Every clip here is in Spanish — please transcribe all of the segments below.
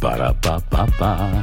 Para pa pa pa.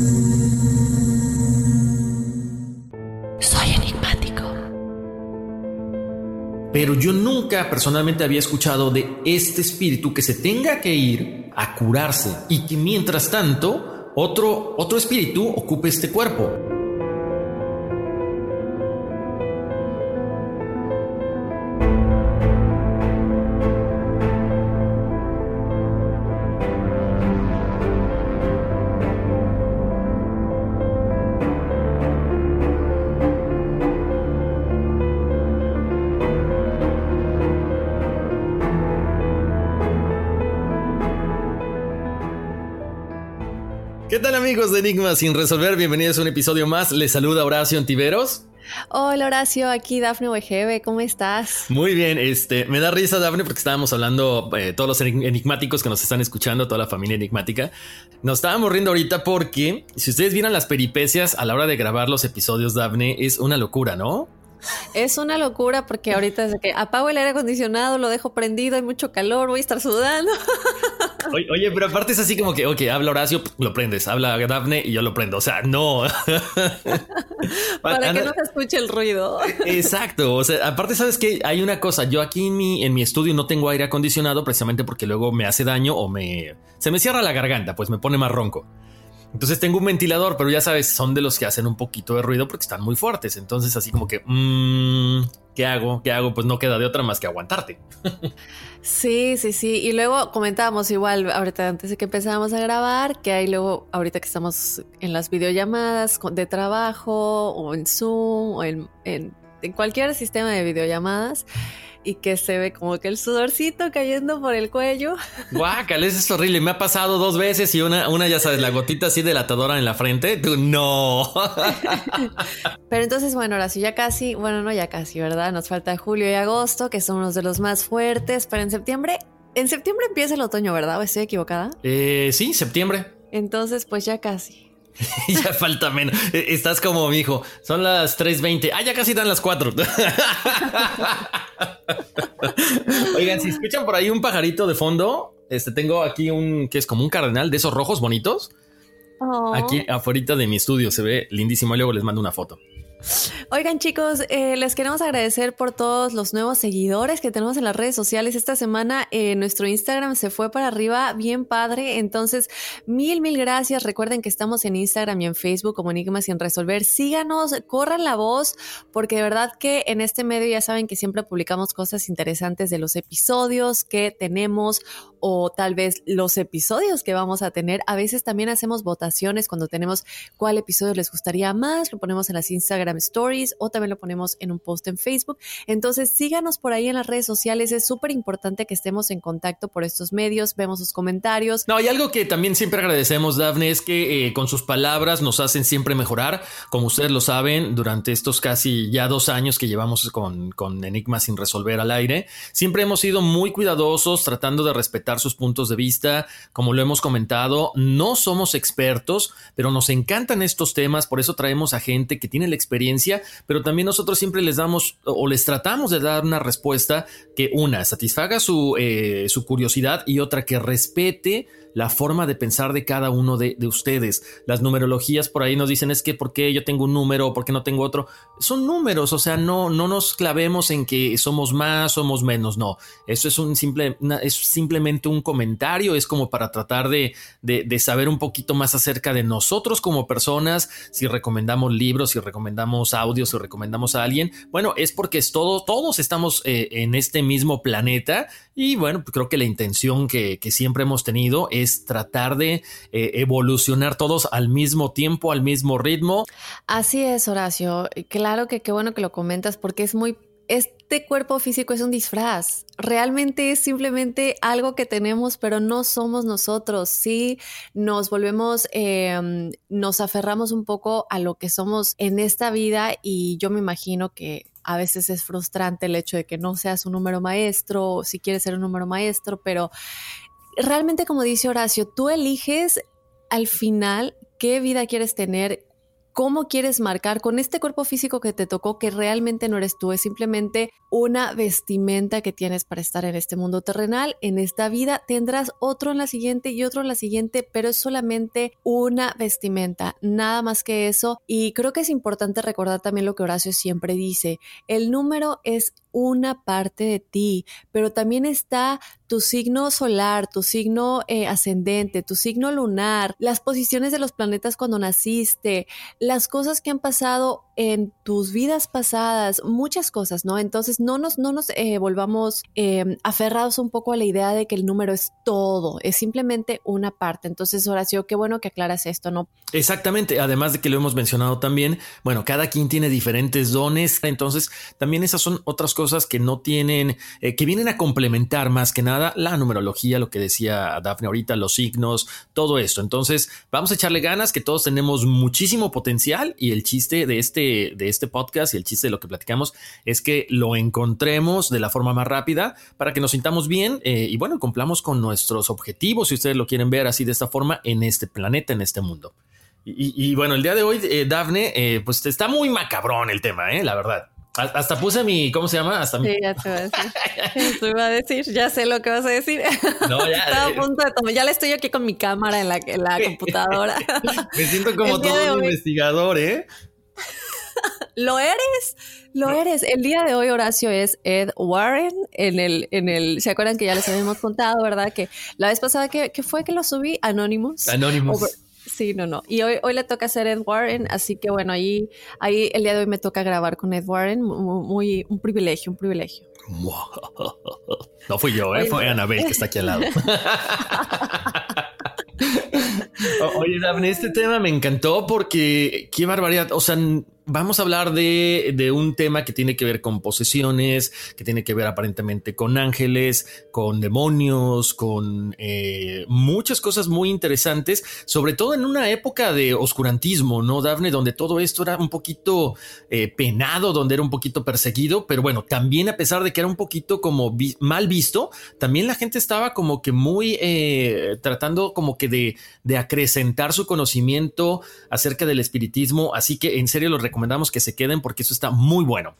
Pero yo nunca personalmente había escuchado de este espíritu que se tenga que ir a curarse y que mientras tanto otro, otro espíritu ocupe este cuerpo. Amigos de Enigma sin resolver? Bienvenidos a un episodio más. Les saluda Horacio Antiveros. Hola Horacio, aquí Dafne Wegebe, ¿cómo estás? Muy bien, este, me da risa Dafne porque estábamos hablando, eh, todos los enigmáticos que nos están escuchando, toda la familia enigmática, nos estábamos riendo ahorita porque si ustedes vieran las peripecias a la hora de grabar los episodios, Dafne, es una locura, ¿no? Es una locura porque ahorita es que apago el aire acondicionado, lo dejo prendido, hay mucho calor, voy a estar sudando. Oye, oye, pero aparte es así como que, ok, habla Horacio, lo prendes, habla Daphne y yo lo prendo. O sea, no. Para que no se escuche el ruido. Exacto. O sea, aparte, sabes que hay una cosa. Yo aquí en mi, en mi estudio no tengo aire acondicionado precisamente porque luego me hace daño o me se me cierra la garganta, pues me pone más ronco. Entonces tengo un ventilador, pero ya sabes, son de los que hacen un poquito de ruido porque están muy fuertes. Entonces, así como que, mmm, ¿qué hago? ¿Qué hago? Pues no queda de otra más que aguantarte. Sí, sí, sí. Y luego comentábamos igual, ahorita antes de que empezáramos a grabar, que hay luego, ahorita que estamos en las videollamadas de trabajo o en Zoom o en, en cualquier sistema de videollamadas y que se ve como que el sudorcito cayendo por el cuello. Guácala, eso es horrible. Me ha pasado dos veces y una, una ya sabes, la gotita así delatadora en la frente. Tú, no. Pero entonces, bueno, ahora sí, ya casi, bueno, no ya casi, ¿verdad? Nos falta julio y agosto, que son unos de los más fuertes, pero en septiembre, en septiembre empieza el otoño, ¿verdad? ¿O estoy equivocada? Eh, sí, septiembre. Entonces, pues ya casi. ya falta menos. Estás como mi hijo. Son las 3.20. Ah, ya casi dan las 4. Oigan, si escuchan por ahí un pajarito de fondo, este tengo aquí un que es como un cardenal de esos rojos bonitos. Oh. Aquí afuera de mi estudio se ve lindísimo. Luego les mando una foto. Oigan chicos, eh, les queremos agradecer por todos los nuevos seguidores que tenemos en las redes sociales. Esta semana eh, nuestro Instagram se fue para arriba bien padre. Entonces, mil, mil gracias. Recuerden que estamos en Instagram y en Facebook como Enigmas sin resolver. Síganos, corran la voz, porque de verdad que en este medio ya saben que siempre publicamos cosas interesantes de los episodios que tenemos o tal vez los episodios que vamos a tener. A veces también hacemos votaciones cuando tenemos cuál episodio les gustaría más, lo ponemos en las Instagram Stories o también lo ponemos en un post en Facebook. Entonces síganos por ahí en las redes sociales, es súper importante que estemos en contacto por estos medios, vemos sus comentarios. No, hay algo que también siempre agradecemos, Dafne, es que eh, con sus palabras nos hacen siempre mejorar, como ustedes lo saben, durante estos casi ya dos años que llevamos con, con Enigma sin resolver al aire, siempre hemos sido muy cuidadosos tratando de respetar sus puntos de vista, como lo hemos comentado, no somos expertos, pero nos encantan estos temas, por eso traemos a gente que tiene la experiencia, pero también nosotros siempre les damos o les tratamos de dar una respuesta que una satisfaga su, eh, su curiosidad y otra que respete la forma de pensar de cada uno de, ustedes. Las numerologías por ahí nos dicen es que por qué yo tengo un número o por qué no tengo otro. Son números, o sea, no, no nos clavemos en que somos más, somos menos, no. Eso es un simple, es simplemente un comentario, es como para tratar de, de, saber un poquito más acerca de nosotros como personas, si recomendamos libros, si recomendamos audios, si recomendamos a alguien. Bueno, es porque es todo, todos estamos eh, en este mismo planeta y bueno, creo que la intención que, siempre hemos tenido es es tratar de eh, evolucionar todos al mismo tiempo, al mismo ritmo. Así es, Horacio. Claro que qué bueno que lo comentas porque es muy este cuerpo físico es un disfraz. Realmente es simplemente algo que tenemos, pero no somos nosotros. Sí, nos volvemos, em, nos aferramos un poco a lo que somos en esta vida y yo me imagino que a veces es frustrante el hecho de que no seas un número maestro, si quieres ser un número maestro, pero realmente como dice Horacio, tú eliges al final qué vida quieres tener, cómo quieres marcar con este cuerpo físico que te tocó, que realmente no eres tú, es simplemente una vestimenta que tienes para estar en este mundo terrenal, en esta vida. Tendrás otro en la siguiente y otro en la siguiente, pero es solamente una vestimenta, nada más que eso. Y creo que es importante recordar también lo que Horacio siempre dice, el número es una parte de ti, pero también está tu signo solar, tu signo eh, ascendente, tu signo lunar, las posiciones de los planetas cuando naciste, las cosas que han pasado en tus vidas pasadas, muchas cosas, ¿no? Entonces no nos, no nos eh, volvamos em, aferrados un poco a la idea de que el número es todo, es simplemente una parte. Entonces, Horacio, qué bueno que aclaras esto, ¿no? Exactamente, además de que lo hemos mencionado también, bueno, cada quien tiene diferentes dones, entonces también esas son otras cosas que no tienen, eh, que vienen a complementar más que nada la numerología, lo que decía Dafne ahorita, los signos, todo esto. Entonces, vamos a echarle ganas, que todos tenemos muchísimo potencial y el chiste de este, de este podcast y el chiste de lo que platicamos es que lo encontremos de la forma más rápida para que nos sintamos bien eh, y bueno, cumplamos con nuestros objetivos, si ustedes lo quieren ver así de esta forma, en este planeta, en este mundo. Y, bueno, el día de hoy, eh, Dafne, eh, pues está muy macabrón el tema, la verdad. Hasta puse mi, ¿cómo se llama? Hasta sí, ya te voy a decir. te iba a decir, ya sé lo que vas a decir. No, ya. Estaba a eh, punto de tomar. Ya le estoy aquí con mi cámara en la, en la computadora. Me siento como todo un investigador, ¿eh? lo eres, lo eres. El día de hoy, Horacio, es Ed Warren en el, en el, ¿se acuerdan que ya les habíamos contado, verdad? Que la vez pasada que, fue que lo subí, Anonymous. Anonymous. Sí, no, no. Y hoy, hoy le toca hacer Ed Warren, así que bueno, ahí, ahí el día de hoy me toca grabar con Ed Warren. Muy, un privilegio, un privilegio. No fui yo, ¿eh? fue Anabel que está aquí al lado. Oye, Daphne, este tema me encantó porque qué barbaridad. O sea, vamos a hablar de, un tema que tiene que ver con posesiones, que tiene que ver aparentemente con ángeles, con demonios, con eh, muchas cosas muy interesantes, sobre todo en una época de oscurantismo, ¿no, Dafne? Donde todo esto era un poquito eh, penado, donde era un poquito perseguido, pero bueno, también a pesar de que era un poquito como mal visto, también la gente estaba como que muy eh, tratando como que de, de acrecentar su conocimiento acerca del espiritismo, así que en serio lo recomendamos que se queden porque eso está muy bueno.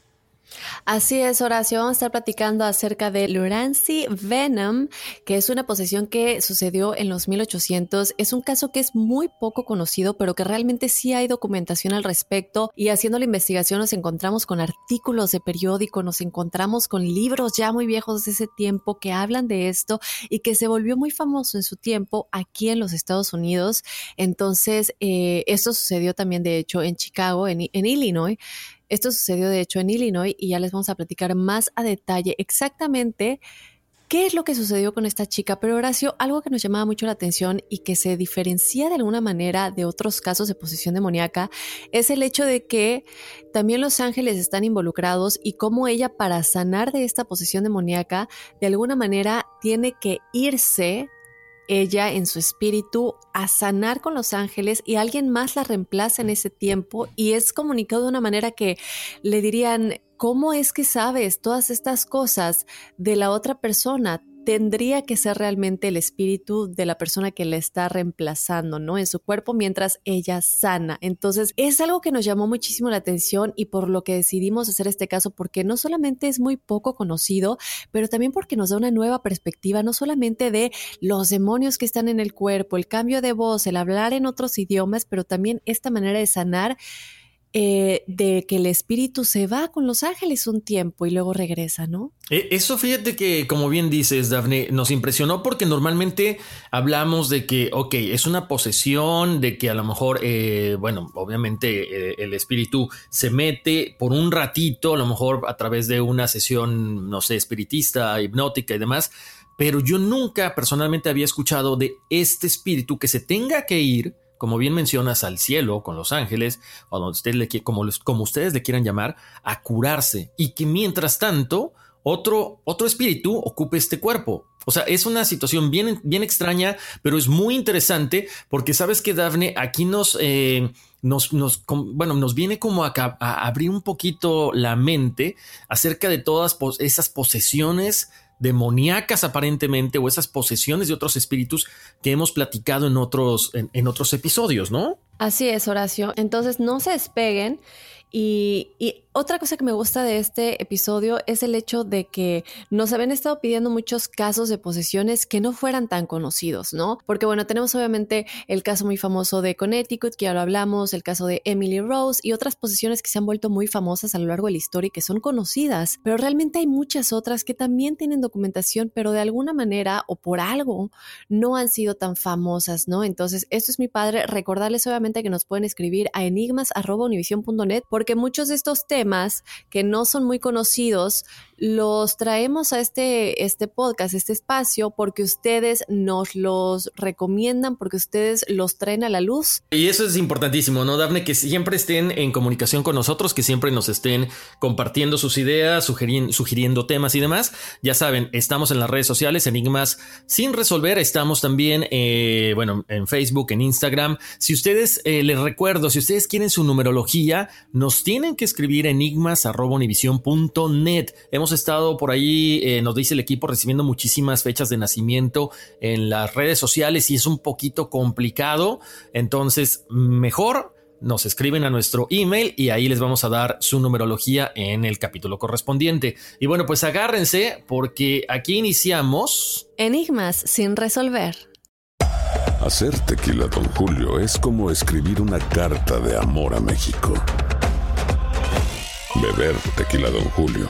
Así es, Horacio. Vamos a estar platicando acerca de Lurancy Venom, que es una posesión que sucedió en los 1800. Es un caso que es muy poco conocido, pero que realmente sí hay documentación al respecto. Y haciendo la investigación nos encontramos con artículos de periódico, nos encontramos con libros ya muy viejos de ese tiempo que hablan de esto y que se volvió muy famoso en su tiempo aquí en los Estados Unidos. Entonces, eh, esto sucedió también, de hecho, en Chicago, en, en Illinois. Esto sucedió de hecho en Illinois y ya les vamos a platicar más a detalle exactamente qué es lo que sucedió con esta chica. Pero Horacio, algo que nos llamaba mucho la atención y que se diferencia de alguna manera de otros casos de posesión demoníaca es el hecho de que también los ángeles están involucrados y cómo ella para sanar de esta posesión demoníaca de alguna manera tiene que irse ella en su espíritu a sanar con los ángeles y alguien más la reemplaza en ese tiempo y es comunicado de una manera que le dirían, ¿cómo es que sabes todas estas cosas de la otra persona? Tendría que ser realmente el espíritu de la persona que le está reemplazando, ¿no? En su cuerpo mientras ella sana. Entonces, es algo que nos llamó muchísimo la atención y por lo que decidimos hacer este caso, porque no solamente es muy poco conocido, pero también porque nos da una nueva perspectiva, no solamente de los demonios que están en el cuerpo, el cambio de voz, el hablar en otros idiomas, pero también esta manera de sanar eh, de que el espíritu se va con los ángeles un tiempo y luego regresa, ¿no? E, eso fíjate que, como bien dices, Dafne, nos impresionó porque normalmente hablamos de que, ok, es una posesión, de que a lo mejor, eh, bueno, obviamente eh, el espíritu se mete por un ratito, a lo mejor a través de una sesión, no sé, espiritista, hipnótica y demás, pero yo nunca personalmente había escuchado de este espíritu que se tenga que ir como bien mencionas, al cielo con los ángeles, o donde usted le, como, como ustedes le quieran llamar, a curarse y que mientras tanto otro, otro espíritu ocupe este cuerpo. O sea, es una situación bien, bien extraña, pero es muy interesante porque sabes que Dafne aquí nos, eh, nos, nos, bueno, nos viene como a, a, abrir un poquito la mente acerca de todas esas posesiones demoníacas aparentemente o esas posesiones de otros espíritus que hemos platicado en otros, en otros episodios, ¿no? Así es, Horacio. Entonces no se despeguen y, otra cosa que me gusta de este episodio es el hecho de que nos habían estado pidiendo muchos casos de posesiones que no fueran tan conocidos, ¿no? Porque bueno, tenemos obviamente el caso muy famoso de Connecticut, que ya lo hablamos, el caso de Emily Rose y otras posesiones que se han vuelto muy famosas a lo largo de la historia y que son conocidas, pero realmente hay muchas otras que también tienen documentación, pero de alguna manera o por algo no han sido tan famosas, ¿no? Entonces, esto es mi padre, recordarles obviamente que nos pueden escribir a enigmas.univision.net porque muchos de estos temas que no son muy conocidos los traemos a este, este podcast, este espacio, porque ustedes nos los recomiendan, porque ustedes los traen a la luz. Y eso es importantísimo, ¿no, Dafne? Que siempre estén en comunicación con nosotros, que siempre nos estén compartiendo sus ideas, sugiriendo temas y demás. Ya saben, estamos en las redes sociales, Enigmas sin resolver. Estamos también, eh, bueno, en Facebook, en Instagram. Si ustedes, eh, les recuerdo, si ustedes quieren su numerología, nos tienen que escribir enigmas.univision.net. Hemos estado por ahí, eh, nos dice el equipo, recibiendo muchísimas fechas de nacimiento en las redes sociales y es un poquito complicado. Entonces, mejor nos escriben a nuestro email y ahí les vamos a dar su numerología en el capítulo correspondiente. Y bueno, pues agárrense porque aquí iniciamos... Enigmas sin resolver. Hacer tequila, don Julio, es como escribir una carta de amor a México. Beber tequila, don Julio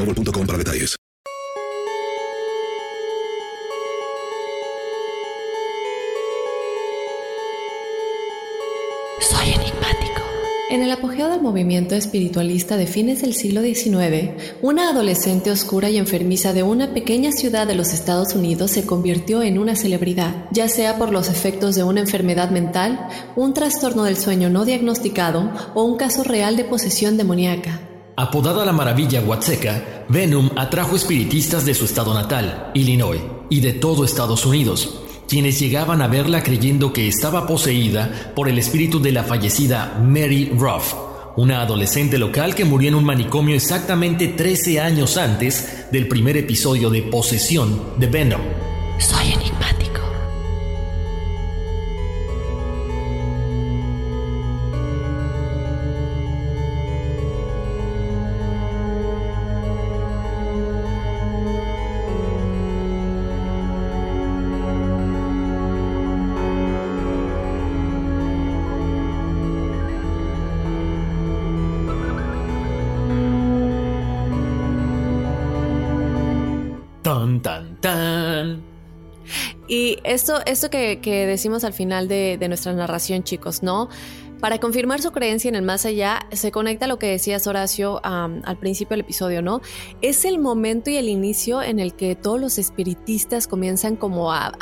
mobile.com para detalles. Soy enigmático. En el apogeo del movimiento espiritualista de fines del siglo XIX, una adolescente oscura y enfermiza de una pequeña ciudad de los Estados Unidos se convirtió en una celebridad, ya sea por los efectos de una enfermedad mental, un trastorno del sueño no diagnosticado o un caso real de posesión demoníaca. Apodada la maravilla Huatseca, Venom atrajo espiritistas de su estado natal, Illinois, y de todo Estados Unidos, quienes llegaban a verla creyendo que estaba poseída por el espíritu de la fallecida Mary Ruff, una adolescente local que murió en un manicomio exactamente 13 años antes del primer episodio de posesión de Venom. Esto, esto que, que decimos al final de, de nuestra narración, chicos, ¿no? Para confirmar su creencia en el más allá, se conecta a lo que decías Horacio al principio del episodio, ¿no? Es el momento y el inicio en el que todos los espiritistas comienzan como a,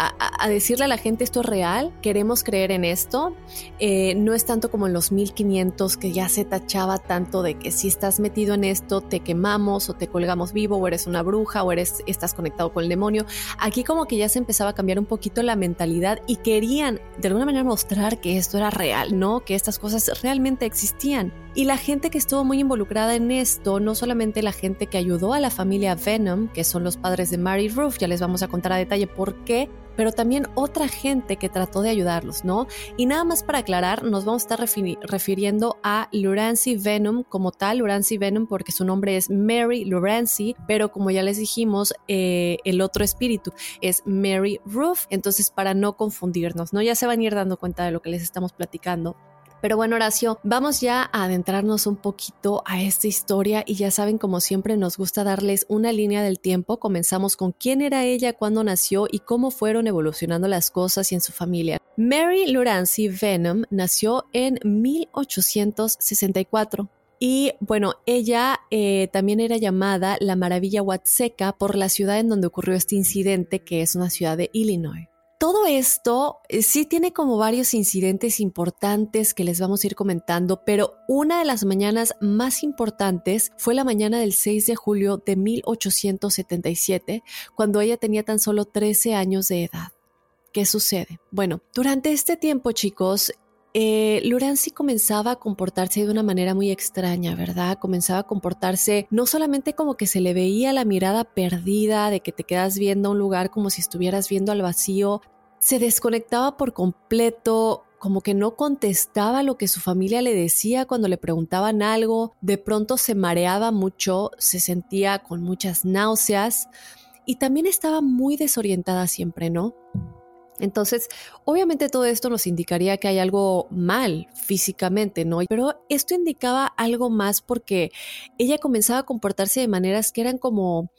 decirle a la gente esto es real, queremos creer en esto. Eh, no es tanto como en los 1500 que ya se tachaba tanto de que si estás metido en esto te quemamos o te colgamos vivo o eres una bruja o eres estás conectado con el demonio. Aquí como que ya se empezaba a cambiar un poquito la mentalidad y querían de alguna manera mostrar que esto era real, ¿no? Que estas cosas realmente existían. Y la gente que estuvo muy involucrada en esto, no solamente la gente que ayudó a la familia Venom, que son los padres de Mary Ruth, ya les vamos a contar a detalle por qué, pero también otra gente que trató de ayudarlos, ¿no? Y nada más para aclarar, nos vamos a estar refiriendo a Lurancy Venom como tal, Lurancy Venom porque su nombre es Mary Lurancy, pero como ya les dijimos, eh, el otro espíritu es Mary Ruth, entonces para no confundirnos, ¿no? Ya se van a ir dando cuenta de lo que les estamos platicando. Pero bueno, Horacio, vamos ya a adentrarnos un poquito a esta historia y ya saben, como siempre, nos gusta darles una línea del tiempo. Comenzamos con quién era ella, cuándo nació y cómo fueron evolucionando las cosas y en su familia. Mary Lurancy Venom nació en 1864. Y bueno, ella eh, también era llamada la Maravilla Huatseca por la ciudad en donde ocurrió este incidente, que es una ciudad de Illinois. Todo esto eh, sí tiene como varios incidentes importantes que les vamos a ir comentando, pero una de las mañanas más importantes fue la mañana del 6 de julio de 1877, cuando ella tenía tan solo 13 años de edad. ¿Qué sucede? Bueno, durante este tiempo, chicos, eh, comenzaba a comportarse de una manera muy extraña, ¿verdad? Comenzaba a comportarse no solamente como que se le veía la mirada perdida, de que te quedas viendo a un lugar como si estuvieras viendo al vacío, se desconectaba por completo, como que no contestaba lo que su familia le decía cuando le preguntaban algo, de pronto se mareaba mucho, se sentía con muchas náuseas y también estaba muy desorientada siempre, ¿no? Entonces, obviamente todo esto nos indicaría que hay algo mal físicamente, ¿no? Pero esto indicaba algo más porque ella comenzaba a comportarse de maneras que eran como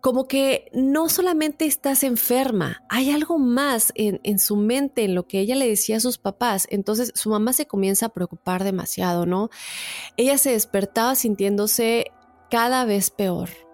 como que no solamente estás enferma, hay algo más en, en, su mente, en lo que ella le decía a sus papás. Entonces su mamá se comienza a preocupar demasiado, ¿no? Ella se despertaba sintiéndose cada vez peor.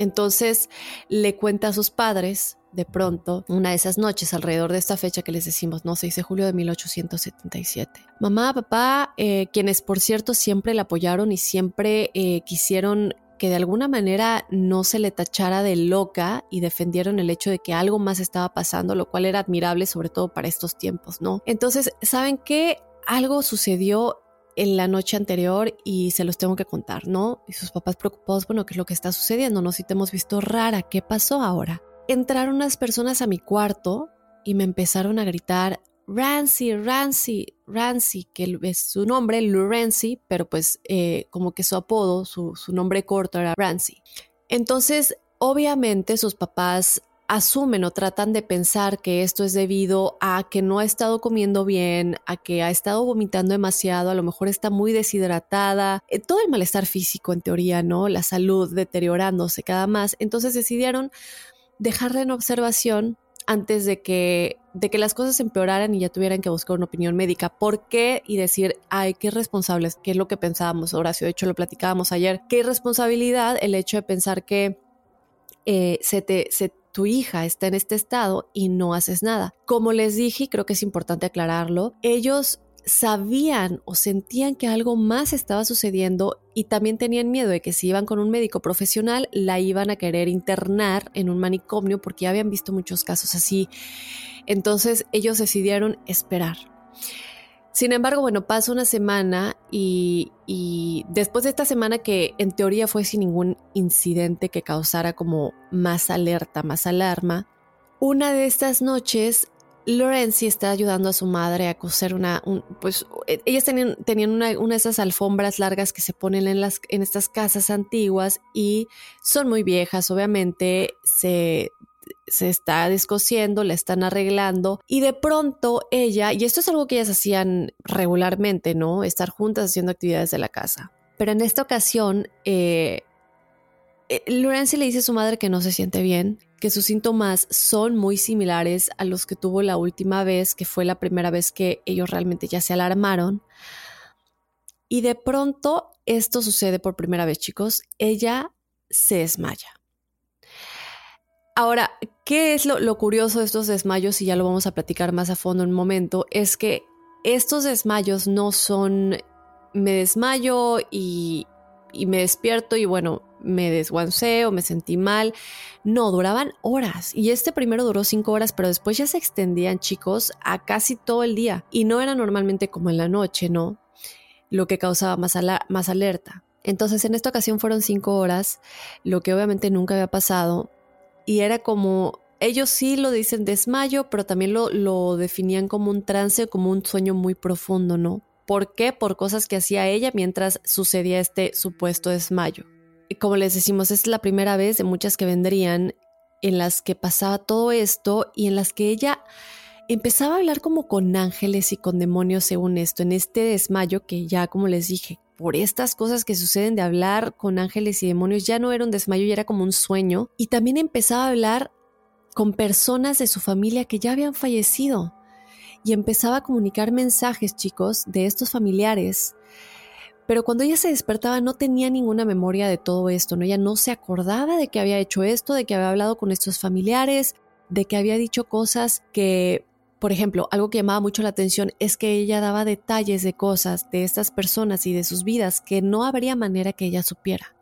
Entonces le cuenta a sus padres, de pronto, una de esas noches, alrededor de esta fecha que les decimos, no, 6 de julio de 1877. Mamá, papá, eh, quienes por cierto siempre la apoyaron y siempre eh, quisieron que de alguna manera no se le tachara de loca y defendieron el hecho de que algo más estaba pasando, lo cual era admirable sobre todo para estos tiempos, ¿no? Entonces, ¿saben qué? Algo sucedió en la noche anterior y se los tengo que contar, ¿no? Y sus papás preocupados, bueno, ¿qué es lo que está sucediendo? No, si te hemos visto rara, ¿qué pasó ahora? Entraron unas personas a mi cuarto y me empezaron a gritar, Rancy, Rancy, Rancy, que es su nombre, Lou Rancy, pero pues eh, como que su apodo, su, su nombre corto era Rancy. Entonces, obviamente sus papás asumen o tratan de pensar que esto es debido a que no ha estado comiendo bien, a que ha estado vomitando demasiado, a lo mejor está muy deshidratada, eh, todo el malestar físico en teoría, ¿no? La salud deteriorándose cada más. Entonces decidieron dejarla en observación antes de que, de que las cosas empeoraran y ya tuvieran que buscar una opinión médica. ¿Por qué? Y decir, ay, qué responsables, qué es lo que pensábamos, Horacio. De hecho, lo platicábamos ayer. Qué irresponsabilidad el hecho de pensar que eh, se te, se tu hija está en este estado y no haces nada. Como les dije, creo que es importante aclararlo, ellos sabían o sentían que algo más estaba sucediendo y también tenían miedo de que si iban con un médico profesional la iban a querer internar en un manicomio porque ya habían visto muchos casos así. Entonces ellos decidieron esperar. Sin embargo, bueno, pasa una semana y, después de esta semana que en teoría fue sin ningún incidente que causara como más alerta, más alarma, una de estas noches Lorenzi está ayudando a su madre a coser una, pues e, ellas tenían, tenían una, una, de esas alfombras largas que se ponen en, las, en estas casas antiguas y son muy viejas, obviamente se se está descosiendo, la están arreglando y de pronto ella, y esto es algo que ellas hacían regularmente, ¿no? Estar juntas haciendo actividades de la casa. Pero en esta ocasión, eh, eh le dice a su madre que no se siente bien, que sus síntomas son muy similares a los que tuvo la última vez, que fue la primera vez que ellos realmente ya se alarmaron. Y de pronto esto sucede por primera vez, chicos. Ella se desmaya. Ahora, ¿qué es lo, curioso de estos desmayos? Y ya lo vamos a platicar más a fondo en un momento. Es que estos desmayos no son me desmayo y, me despierto y bueno, me desguancé o me sentí mal. No, duraban horas. Y este primero duró cinco horas, pero después ya se extendían, chicos, a casi todo el día. Y no era normalmente como en la noche, ¿no? Lo que causaba más, más alerta. Entonces, en esta ocasión fueron cinco horas, lo que obviamente nunca había pasado y era como, ellos sí lo dicen desmayo, pero también lo, lo definían como un trance, como un sueño muy profundo, ¿no? ¿Por qué? Por cosas que hacía ella mientras sucedía este supuesto desmayo. Y como les decimos, es la primera vez de muchas que vendrían en las que pasaba todo esto y en las que ella empezaba a hablar como con ángeles y con demonios según esto, en este desmayo que ya como les dije, por estas cosas que suceden de hablar con ángeles y demonios, ya no era un desmayo, ya era como un sueño. Y también empezaba a hablar con personas de su familia que ya habían fallecido. Y empezaba a comunicar mensajes, chicos, de estos familiares. Pero cuando ella se despertaba no tenía ninguna memoria de todo esto, ¿no? Ella no se acordaba de que había hecho esto, de que había hablado con estos familiares, de que había dicho cosas que por ejemplo, algo que llamaba mucho la atención es que ella daba detalles de cosas de estas personas y de sus vidas que no habría manera que ella supiera.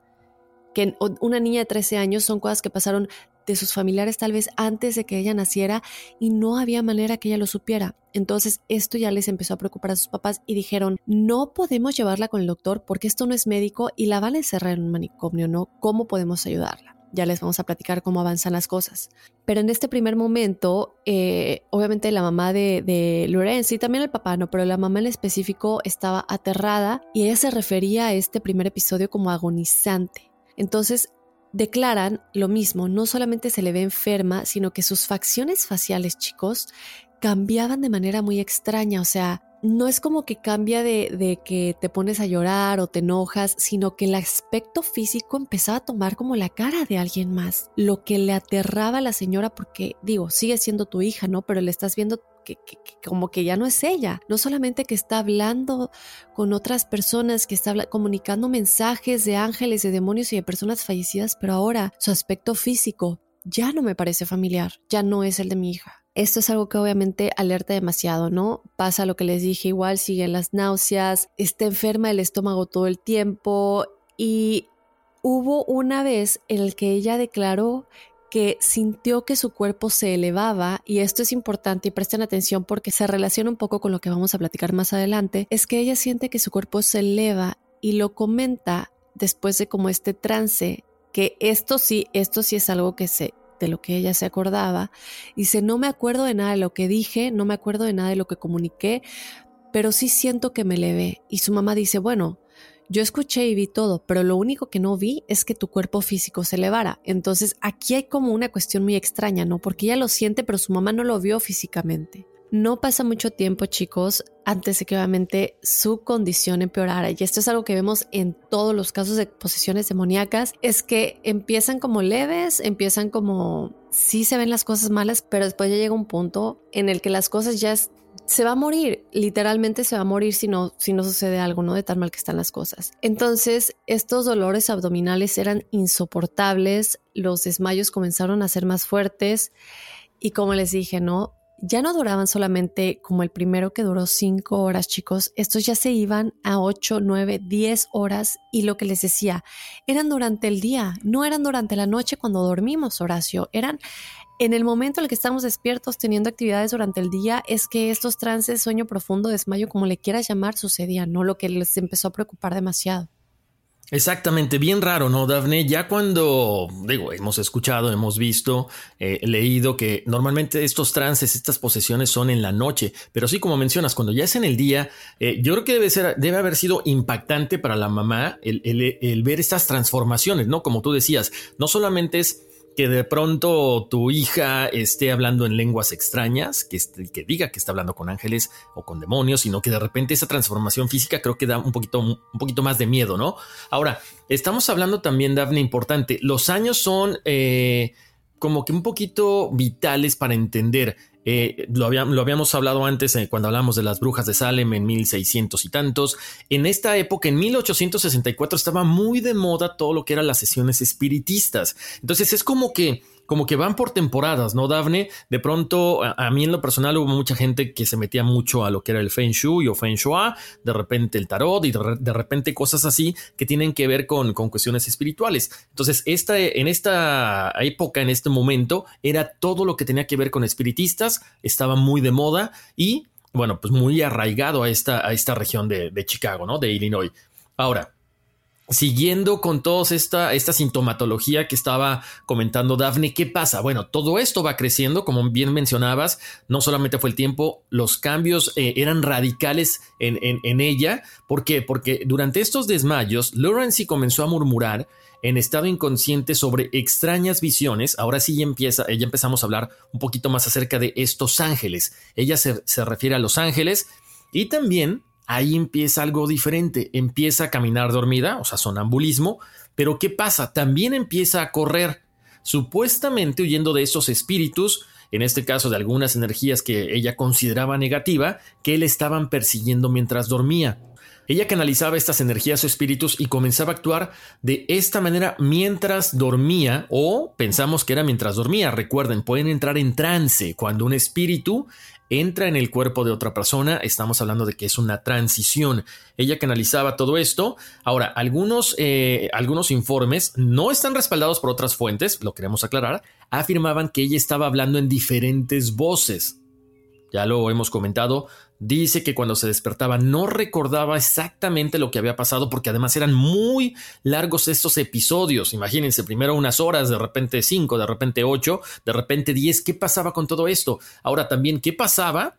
Que una niña de 13 años son cosas que pasaron de sus familiares tal vez antes de que ella naciera y no había manera que ella lo supiera. Entonces esto ya les empezó a preocupar a sus papás y dijeron, no podemos llevarla con el doctor porque esto no es médico y la van a encerrar en un manicomio, ¿no? ¿Cómo podemos ayudarla? Ya les vamos a platicar cómo avanzan las cosas. Pero en este primer momento, eh, obviamente la mamá de, de Lorenz y también el papá, no, pero la mamá en específico estaba aterrada y ella se refería a este primer episodio como agonizante. Entonces declaran lo mismo, no solamente se le ve enferma, sino que sus facciones faciales, chicos, cambiaban de manera muy extraña, o sea, no es como que cambia de, que te pones a llorar o te enojas, sino que el aspecto físico empezaba a tomar como la cara de alguien más, lo que le aterraba a la señora porque, digo, sigue siendo tu hija, ¿no? Pero le estás viendo que, como que ya no es ella, no solamente que está hablando con otras personas, que está comunicando mensajes de ángeles, de demonios y de personas fallecidas, pero ahora su aspecto físico ya no me parece familiar, ya no es el de mi hija. Esto es algo que obviamente alerta demasiado, ¿no? Pasa lo que les dije, igual siguen las náuseas, está enferma el estómago todo el tiempo y hubo una vez en el que ella declaró que sintió que su cuerpo se elevaba, y esto es importante y presten atención porque se relaciona un poco con lo que vamos a platicar más adelante, es que ella siente que su cuerpo se eleva y lo comenta después de como este trance, que esto sí, esto sí es algo que se de lo que ella se acordaba. Dice, no me acuerdo de nada de lo que dije, no me acuerdo de nada de lo que comuniqué, pero sí siento que me elevé. Y su mamá dice, bueno, yo escuché y vi todo, pero lo único que no vi es que tu cuerpo físico se elevara. Entonces aquí hay como una cuestión muy extraña, ¿no? Porque ella lo siente, pero su mamá no lo vio físicamente. No pasa mucho tiempo, chicos, antes de que obviamente su condición empeorara. Y esto es algo que vemos en todos los casos de posesiones demoníacas, es que empiezan como leves, empiezan como sí se ven las cosas malas, pero después ya llega un punto en el que las cosas ya se va a morir, literalmente se va a morir si no, si no sucede algo, ¿no? De tan mal que están las cosas. Entonces, estos dolores abdominales eran insoportables, los desmayos comenzaron a ser más fuertes y como les dije, ¿no? Ya no duraban solamente como el primero que duró cinco horas, chicos. Estos ya se iban a ocho, nueve, diez horas y lo que les decía, eran durante el día, no eran durante la noche cuando dormimos, Horacio, eran en el momento en el que estamos despiertos teniendo actividades durante el día es que estos trances, sueño profundo, desmayo, como le quieras llamar, sucedían, ¿no? Lo que les empezó a preocupar demasiado. Exactamente, bien raro, ¿no, Dafne? Ya cuando, digo, hemos escuchado, hemos visto, eh, leído que normalmente estos trances, estas posesiones son en la noche, pero sí, como mencionas, cuando ya es en el día, eh, yo creo que debe, ser, debe haber sido impactante para la mamá el, el ver estas transformaciones, ¿no? Como tú decías, no solamente es que de pronto tu hija esté hablando en lenguas extrañas, que, que diga que está hablando con ángeles o con demonios, sino que de repente esa transformación física creo que da un poquito, un poquito más de miedo, ¿no? Ahora, estamos hablando también, Daphne, importante, los años son... Eh, como que un poquito vitales para entender eh, lo, habíamos hablado antes eh, cuando hablamos de las brujas de Salem en 1600 y tantos. En esta época, en 1864, estaba muy de moda todo lo que eran las sesiones espiritistas. Entonces es como que como que van por temporadas, ¿no, Dafne? De pronto, a, mí en lo personal hubo mucha gente que se metía mucho a lo que era el Feng Shui o Feng Shui, de repente el tarot y de, repente cosas así que tienen que ver con, con cuestiones espirituales. Entonces, esta, en esta época, en este momento, era todo lo que tenía que ver con espiritistas, estaba muy de moda y, bueno, pues muy arraigado a esta, a esta región de, de Chicago, ¿no? De Illinois. Ahora, Siguiendo con toda esta, esta sintomatología que estaba comentando Daphne, ¿qué pasa? Bueno, todo esto va creciendo, como bien mencionabas, no solamente fue el tiempo, los cambios eh, eran radicales en, en, ella. ¿Por qué? Porque durante estos desmayos, Lawrence comenzó a murmurar en estado inconsciente sobre extrañas visiones. Ahora sí empieza, ella empezamos a hablar un poquito más acerca de estos ángeles. Ella se, se refiere a los ángeles y también ahí empieza algo diferente. Empieza a caminar dormida, o sea, sonambulismo, pero ¿qué pasa? También empieza a correr, supuestamente huyendo de esos espíritus, en este caso de algunas energías que ella consideraba negativa, que le estaban persiguiendo mientras dormía. Ella canalizaba estas energías o espíritus y comenzaba a actuar de esta manera mientras dormía o pensamos que era mientras dormía. Recuerden, pueden entrar en trance cuando un espíritu entra en el cuerpo de otra persona, estamos hablando de que es una transición. Ella canalizaba todo esto. Ahora, algunos, eh, algunos informes no están respaldados por otras fuentes, lo queremos aclarar, afirmaban que ella estaba hablando en diferentes voces. Ya lo hemos comentado, Dice que cuando se despertaba no recordaba exactamente lo que había pasado porque además eran muy largos estos episodios. Imagínense, primero unas horas, de repente cinco, de repente ocho, de repente diez. ¿Qué pasaba con todo esto? Ahora también, ¿qué pasaba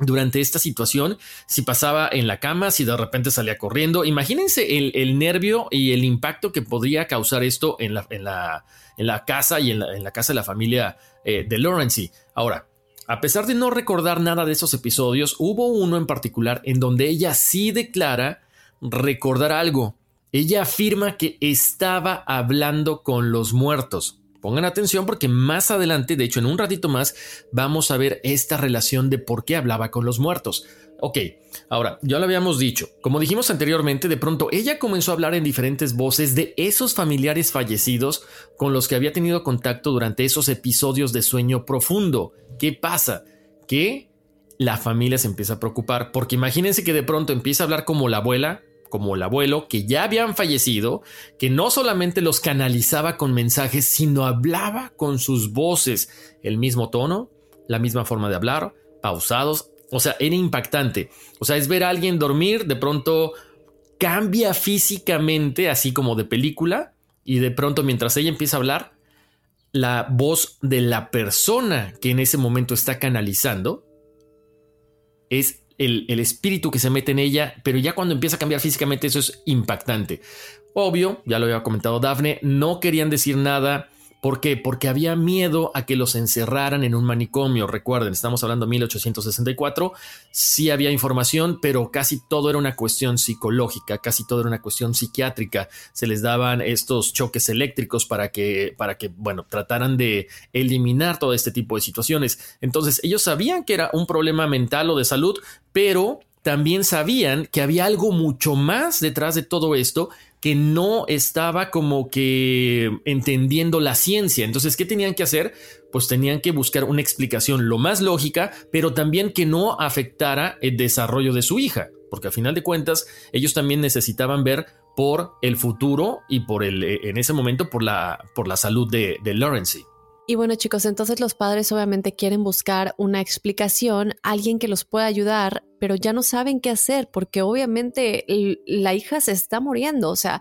durante esta situación, si pasaba en la cama, si de repente salía corriendo. Imagínense el, nervio y el impacto que podría causar esto en la, en la, en la casa y en la, casa de la familia eh, de Lawrence. Ahora, a pesar de no recordar nada de esos episodios, hubo uno en particular en donde ella sí declara recordar algo. Ella afirma que estaba hablando con los muertos. Pongan atención porque más adelante, de hecho en un ratito más, vamos a ver esta relación de por qué hablaba con los muertos. Ok, ahora, ya lo habíamos dicho, como dijimos anteriormente, de pronto ella comenzó a hablar en diferentes voces de esos familiares fallecidos con los que había tenido contacto durante esos episodios de sueño profundo. ¿Qué pasa? Que la familia se empieza a preocupar, porque imagínense que de pronto empieza a hablar como la abuela, como el abuelo, que ya habían fallecido, que no solamente los canalizaba con mensajes, sino hablaba con sus voces, el mismo tono, la misma forma de hablar, pausados, o sea, era impactante. O sea, es ver a alguien dormir, de pronto cambia físicamente, así como de película, y de pronto mientras ella empieza a hablar, la voz de la persona que en ese momento está canalizando es el, espíritu que se mete en ella, pero ya cuando empieza a cambiar físicamente eso es impactante. Obvio, ya lo había comentado Dafne, no querían decir nada ¿Por qué? Porque había miedo a que los encerraran en un manicomio. Recuerden, estamos hablando de 1864. Sí había información, pero casi todo era una cuestión psicológica, casi todo era una cuestión psiquiátrica. Se les daban estos choques eléctricos para que, para que, bueno, trataran de eliminar todo este tipo de situaciones. Entonces, ellos sabían que era un problema mental o de salud, pero también sabían que había algo mucho más detrás de todo esto que no estaba como que entendiendo la ciencia. Entonces, ¿qué tenían que hacer? Pues tenían que buscar una explicación lo más lógica, pero también que no afectara el desarrollo de su hija, porque a final de cuentas ellos también necesitaban ver por el futuro y por el, eh, en ese momento por la, por la salud de, de Lawrence. Y bueno chicos, entonces los padres obviamente quieren buscar una explicación, alguien que los pueda ayudar pero ya no saben qué hacer porque obviamente la hija se está muriendo. O sea,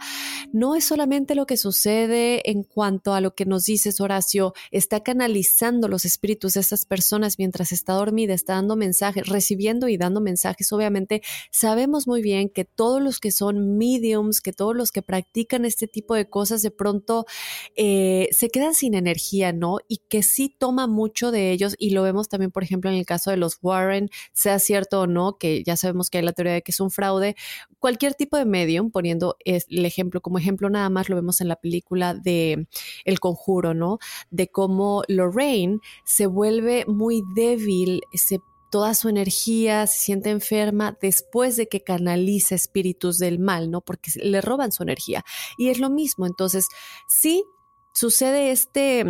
no es solamente lo que sucede en cuanto a lo que nos dices, Horacio, está canalizando los espíritus de estas personas mientras está dormida, está dando mensajes, recibiendo y dando mensajes. Obviamente, sabemos muy bien que todos los que son mediums, que todos los que practican este tipo de cosas, de pronto eh, se quedan sin energía, ¿no? Y que sí toma mucho de ellos y lo vemos también, por ejemplo, en el caso de los Warren, sea cierto o no que ya sabemos que hay la teoría de que es un fraude, cualquier tipo de medium, poniendo el ejemplo como ejemplo nada más, lo vemos en la película de El Conjuro, ¿no? De cómo Lorraine se vuelve muy débil, se toda su energía, se siente enferma después de que canaliza espíritus del mal, ¿no? Porque le roban su energía. Y es lo mismo, entonces, sí sucede este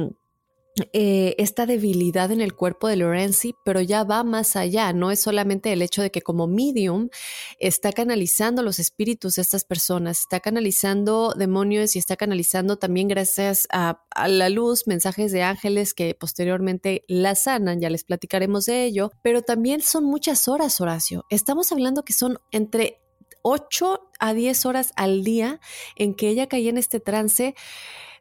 eh, esta debilidad en el cuerpo de Lorenzi, pero ya va más allá, no es solamente el hecho de que como medium está canalizando los espíritus de estas personas, está canalizando demonios y está canalizando también gracias a, a la luz mensajes de ángeles que posteriormente la sanan, ya les platicaremos de ello, pero también son muchas horas, Horacio. Estamos hablando que son entre 8 a 10 horas al día en que ella caía en este trance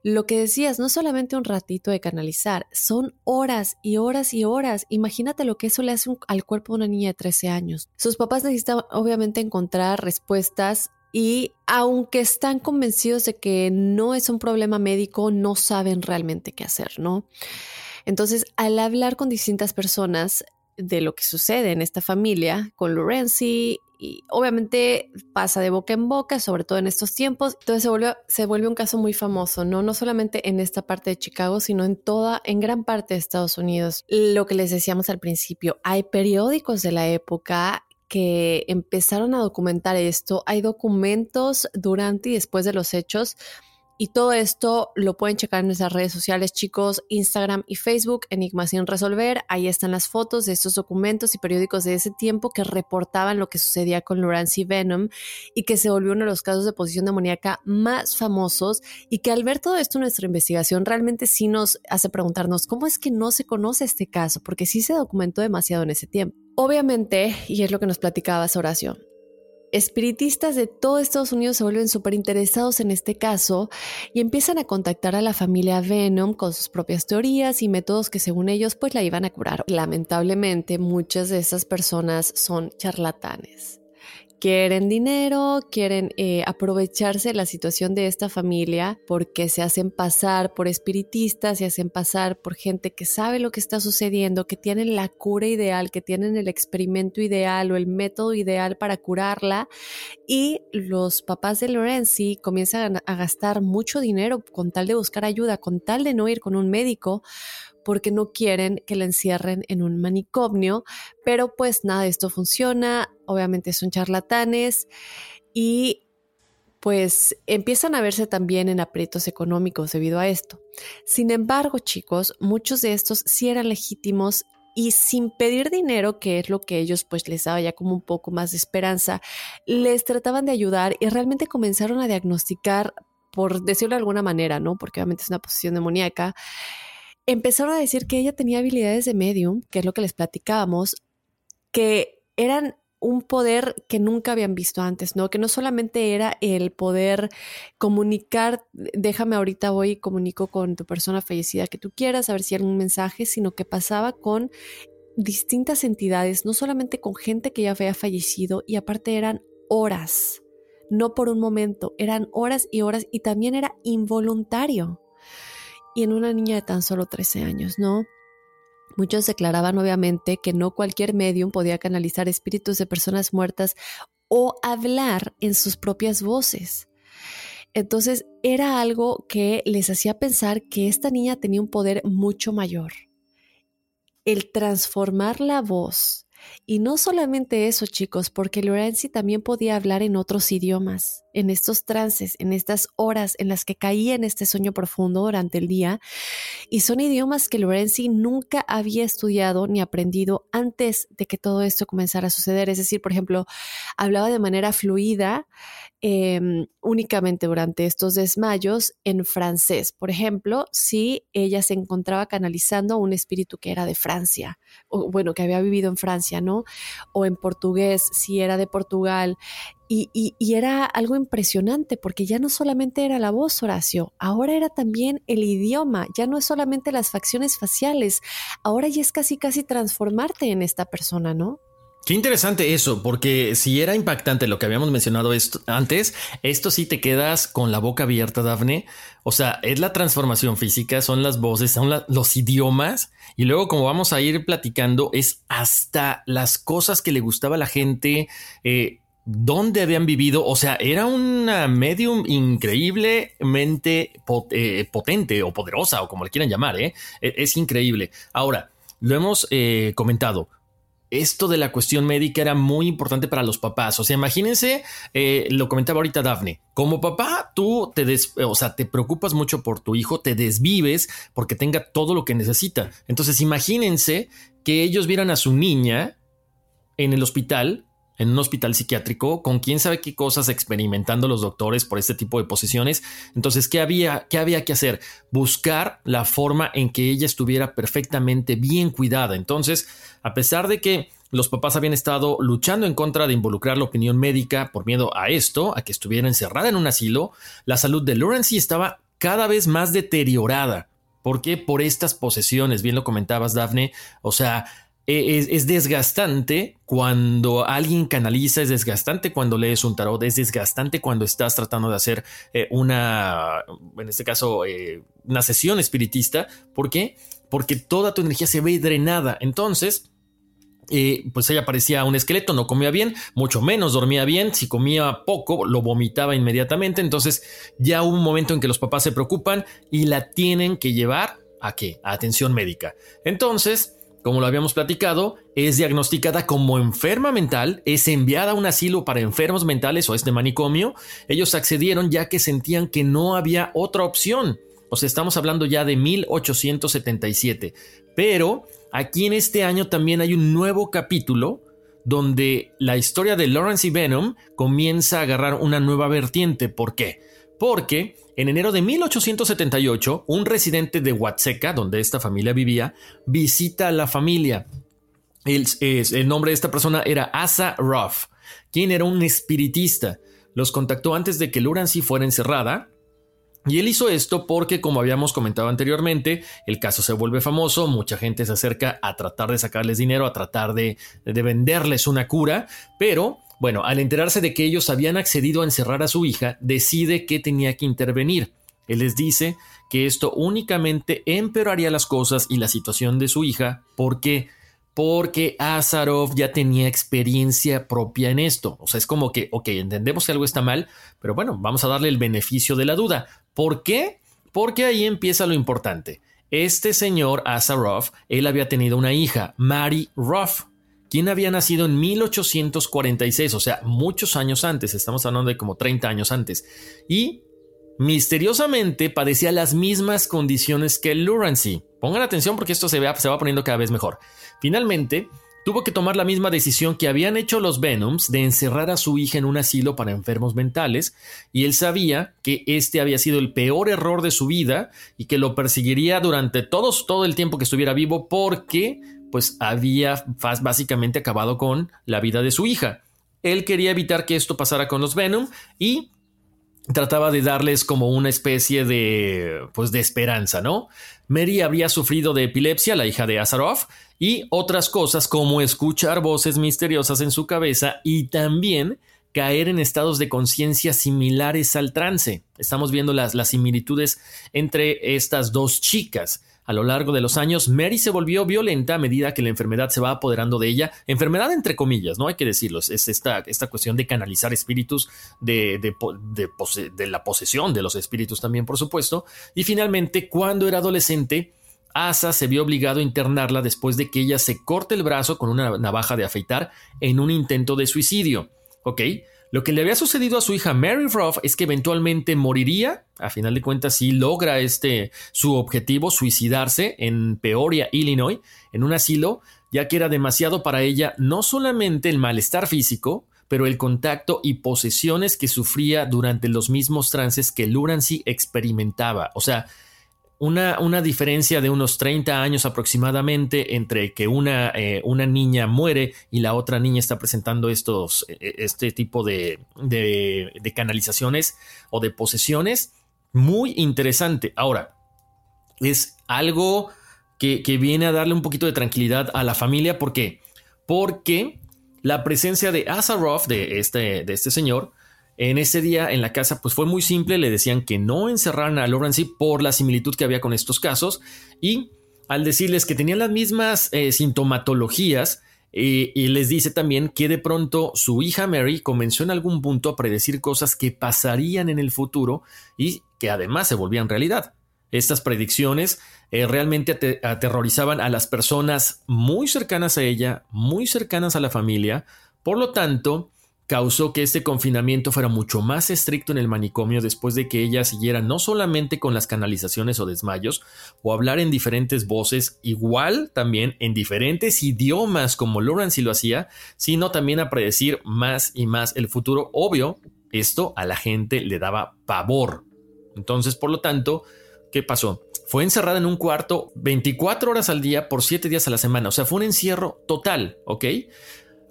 lo que decías, no solamente un ratito de canalizar, son horas y horas y horas. Imagínate lo que eso le hace al cuerpo de una niña de 13 años. Sus papás necesitan obviamente encontrar respuestas y aunque están convencidos de que no es un problema médico, no saben realmente qué hacer, ¿no? Entonces, al hablar con distintas personas de lo que sucede en esta familia, con Lorenzi y obviamente pasa de boca en boca, sobre todo en estos tiempos. Entonces se vuelve, se vuelve un caso muy famoso, ¿no? No solamente en esta parte de Chicago, sino en toda, en gran parte de Estados Unidos. Lo que les decíamos al principio, hay periódicos de la época que empezaron a documentar esto. Hay documentos durante y después de los hechos y todo esto lo pueden checar en nuestras redes sociales, chicos, Instagram y Facebook, Enigma sin resolver. Ahí están las fotos de estos documentos y periódicos de ese tiempo que reportaban lo que sucedía con Lawrence y Venom y que se volvió uno de los casos de posición demoníaca más famosos y que al ver todo esto nuestra investigación realmente sí nos hace preguntarnos cómo es que no se conoce este caso, porque sí se documentó demasiado en ese tiempo. Obviamente, y es lo que nos platicabas Horacio, espiritistas de todo Estados Unidos se vuelven súper interesados en este caso y empiezan a contactar a la familia Venom con sus propias teorías y métodos que según ellos pues la iban a curar. Lamentablemente muchas de esas personas son charlatanes quieren dinero, quieren eh, aprovecharse la situación de esta familia porque se hacen pasar por espiritistas, se hacen pasar por gente que sabe lo que está sucediendo, que tienen la cura ideal, que tienen el experimento ideal o el método ideal para curarla. Y los papás de Lorenzi comienzan a gastar mucho dinero con tal de buscar ayuda, con tal de no ir con un médico porque no quieren que la encierren en un manicomio, pero pues nada de esto funciona, obviamente son charlatanes y pues empiezan a verse también en aprietos económicos debido a esto. Sin embargo, chicos, muchos de estos sí eran legítimos y sin pedir dinero, que es lo que ellos pues les daba ya como un poco más de esperanza, les trataban de ayudar y realmente comenzaron a diagnosticar, por decirlo de alguna manera, ¿no? Porque obviamente es una posición demoníaca, empezaron a decir que ella tenía habilidades de medium, que es lo que les platicábamos, que eran un poder que nunca habían visto antes, ¿no? Que no solamente era el poder comunicar, déjame ahorita voy y comunico con tu persona fallecida que tú quieras, a ver si hay algún mensaje, sino que pasaba con distintas entidades, no solamente con gente que ya había fallecido y aparte eran horas, no por un momento, eran horas y horas y también era involuntario. Y en una niña de tan solo 13 años, ¿no? Muchos declaraban obviamente que no cualquier medium podía canalizar espíritus de personas muertas o hablar en sus propias voces. Entonces era algo que les hacía pensar que esta niña tenía un poder mucho mayor. El transformar la voz y no solamente eso, chicos, porque Lorenzi también podía hablar en otros idiomas, en estos trances, en estas horas en las que caía en este sueño profundo durante el día. Y son idiomas que Lorenzi nunca había estudiado ni aprendido antes de que todo esto comenzara a suceder. Es decir, por ejemplo, hablaba de manera fluida Em, únicamente durante estos desmayos en francés. Por ejemplo, si ella se encontraba canalizando un espíritu que era de Francia, o bueno, que había vivido en Francia, O en portugués, si era de Portugal. Y, y, era algo impresionante porque ya no solamente era la voz, Horacio, ahora era también el idioma, ya no es solamente las facciones faciales, ahora ya es casi casi transformarte en esta persona, ¿no? Qué interesante eso, porque si era impactante lo que habíamos mencionado esto, antes, esto sí te quedas con la boca abierta, Dafne. O sea, es la transformación física, son las voces, son los idiomas, y luego como vamos a ir platicando, es hasta las cosas que le gustaba a la gente, eh, dónde habían vivido, o sea, era una medium increíblemente eh, potente o poderosa, o como le quieran llamar, ¿eh? E, es, increíble. Ahora, lo hemos eh, comentado esto de la cuestión médica era muy importante para los papás. O sea, imagínense, eh, lo comentaba ahorita Dafne, como papá, tú te, o sea, te preocupas mucho por tu hijo, te desvives porque tenga todo lo que necesita. Entonces, imagínense que ellos vieran a su niña en el hospital en un hospital psiquiátrico con quién sabe qué cosas experimentando los doctores por este tipo de posiciones. Entonces, ¿qué había, qué había que hacer? Buscar la forma en que ella estuviera perfectamente bien cuidada. Entonces, a pesar de que los papás habían estado luchando en contra de involucrar la opinión médica por miedo a esto, a que estuviera encerrada en un asilo, la salud de Lawrence estaba cada vez más deteriorada. ¿Por qué? Por estas posesiones, bien lo comentabas, Daphne. O sea, e, es, desgastante cuando alguien canaliza, es desgastante cuando lees un tarot, es desgastante cuando estás tratando de hacer eh, una, en este caso, eh, una sesión espiritista. ¿Por qué? Porque toda tu energía se ve drenada. Entonces, eh, pues ella parecía un esqueleto, no comía bien, mucho menos dormía bien, si comía poco lo vomitaba inmediatamente, entonces ya hubo un momento en que los papás se preocupan y la tienen que llevar a qué? A atención médica. Entonces, como lo habíamos platicado, es diagnosticada como enferma mental, es enviada a un asilo para enfermos mentales o este manicomio. Ellos accedieron ya que sentían que no había otra opción. O sea, estamos hablando ya de 1877. Pero aquí en este año también hay un nuevo capítulo donde la historia de Lawrence y Venom comienza a agarrar una nueva vertiente. ¿Por qué? Porque en enero de 1878, un residente de Huatseca, donde esta familia vivía, visita a la familia. El, nombre de esta persona era Asa Ruff, quien era un espiritista. Los contactó antes de que Lurancy fuera encerrada y él hizo esto porque, como habíamos comentado anteriormente, el caso se vuelve famoso, mucha gente se acerca a tratar de sacarles dinero, a tratar de venderles una cura, pero bueno, al enterarse de que ellos habían accedido a encerrar a su hija, decide que tenía que intervenir. Él les dice que esto únicamente empeoraría las cosas y la situación de su hija. ¿Por qué? Porque Azarov ya tenía experiencia propia en esto. O sea, es como que, ok, entendemos que algo está mal, pero bueno, vamos a darle el beneficio de la duda. ¿Por qué? Porque ahí empieza lo importante. Este señor Azarov, él había tenido una hija, Mary Ruff quien había nacido en 1846, o sea, muchos años antes, estamos hablando de como 30 años antes, y misteriosamente padecía las mismas condiciones que Lurancy. Pongan atención porque esto se, se va poniendo cada vez mejor. Finalmente, tuvo que tomar la misma decisión que habían hecho los Venoms de encerrar a su hija en un asilo para enfermos mentales, y él sabía que este había sido el peor error de su vida y que lo perseguiría durante todos, todo el tiempo que estuviera vivo porque pues había básicamente acabado con la vida de su hija. Él quería evitar que esto pasara con los Venom y trataba de darles como una especie de pues de esperanza, ¿no? Mary había sufrido de epilepsia, la hija de Azaroff, y otras cosas como escuchar voces misteriosas en su cabeza y también caer en estados de conciencia similares al trance. Estamos viendo las, las similitudes entre estas dos chicas. A lo largo de los años, Mary se volvió violenta a medida que la enfermedad se va apoderando de ella. Enfermedad entre comillas, no hay que decirlo. Es esta, esta cuestión de canalizar espíritus, de, de, la posesión de los espíritus también, por supuesto. Y finalmente, cuando era adolescente, Asa se vio obligado a internarla después de que ella se corte el brazo con una navaja de afeitar en un intento de suicidio. ¿Ok? Lo que le había sucedido a su hija Mary Ruff es que eventualmente moriría, a final de cuentas sí logra este su objetivo, suicidarse en Peoria, Illinois, en un asilo, ya que era demasiado para ella no solamente el malestar físico, pero el contacto y posesiones que sufría durante los mismos trances que Lurancy experimentaba. O sea, una, una, diferencia de unos 30 años aproximadamente entre que una, eh, una, niña muere y la otra niña está presentando estos, e, e, este tipo de, de, canalizaciones o de posesiones. Muy interesante. Ahora, es algo que, que viene a darle un poquito de tranquilidad a la familia. ¿Por qué? Porque la presencia de Azaroth, de este, de este señor, en ese día en la casa pues fue muy simple, le decían que no encerraran a Lawrence por la similitud que había con estos casos y al decirles que tenían las mismas eh, sintomatologías eh, y les dice también que de pronto su hija Mary comenzó en algún punto a predecir cosas que pasarían en el futuro y que además se volvían realidad. Estas predicciones eh, realmente aterrorizaban a las personas muy cercanas a ella, muy cercanas a la familia, por lo tanto, causó que este confinamiento fuera mucho más estricto en el manicomio después de que ella siguiera no solamente con las canalizaciones o desmayos, o hablar en diferentes voces, igual también en diferentes idiomas como Lawrence lo hacía, sino también a predecir más y más el futuro. Obvio, esto a la gente le daba pavor. Entonces, por lo tanto, ¿qué pasó? Fue encerrada en un cuarto 24 horas al día por 7 días a la semana. O sea, fue un encierro total, ¿ok?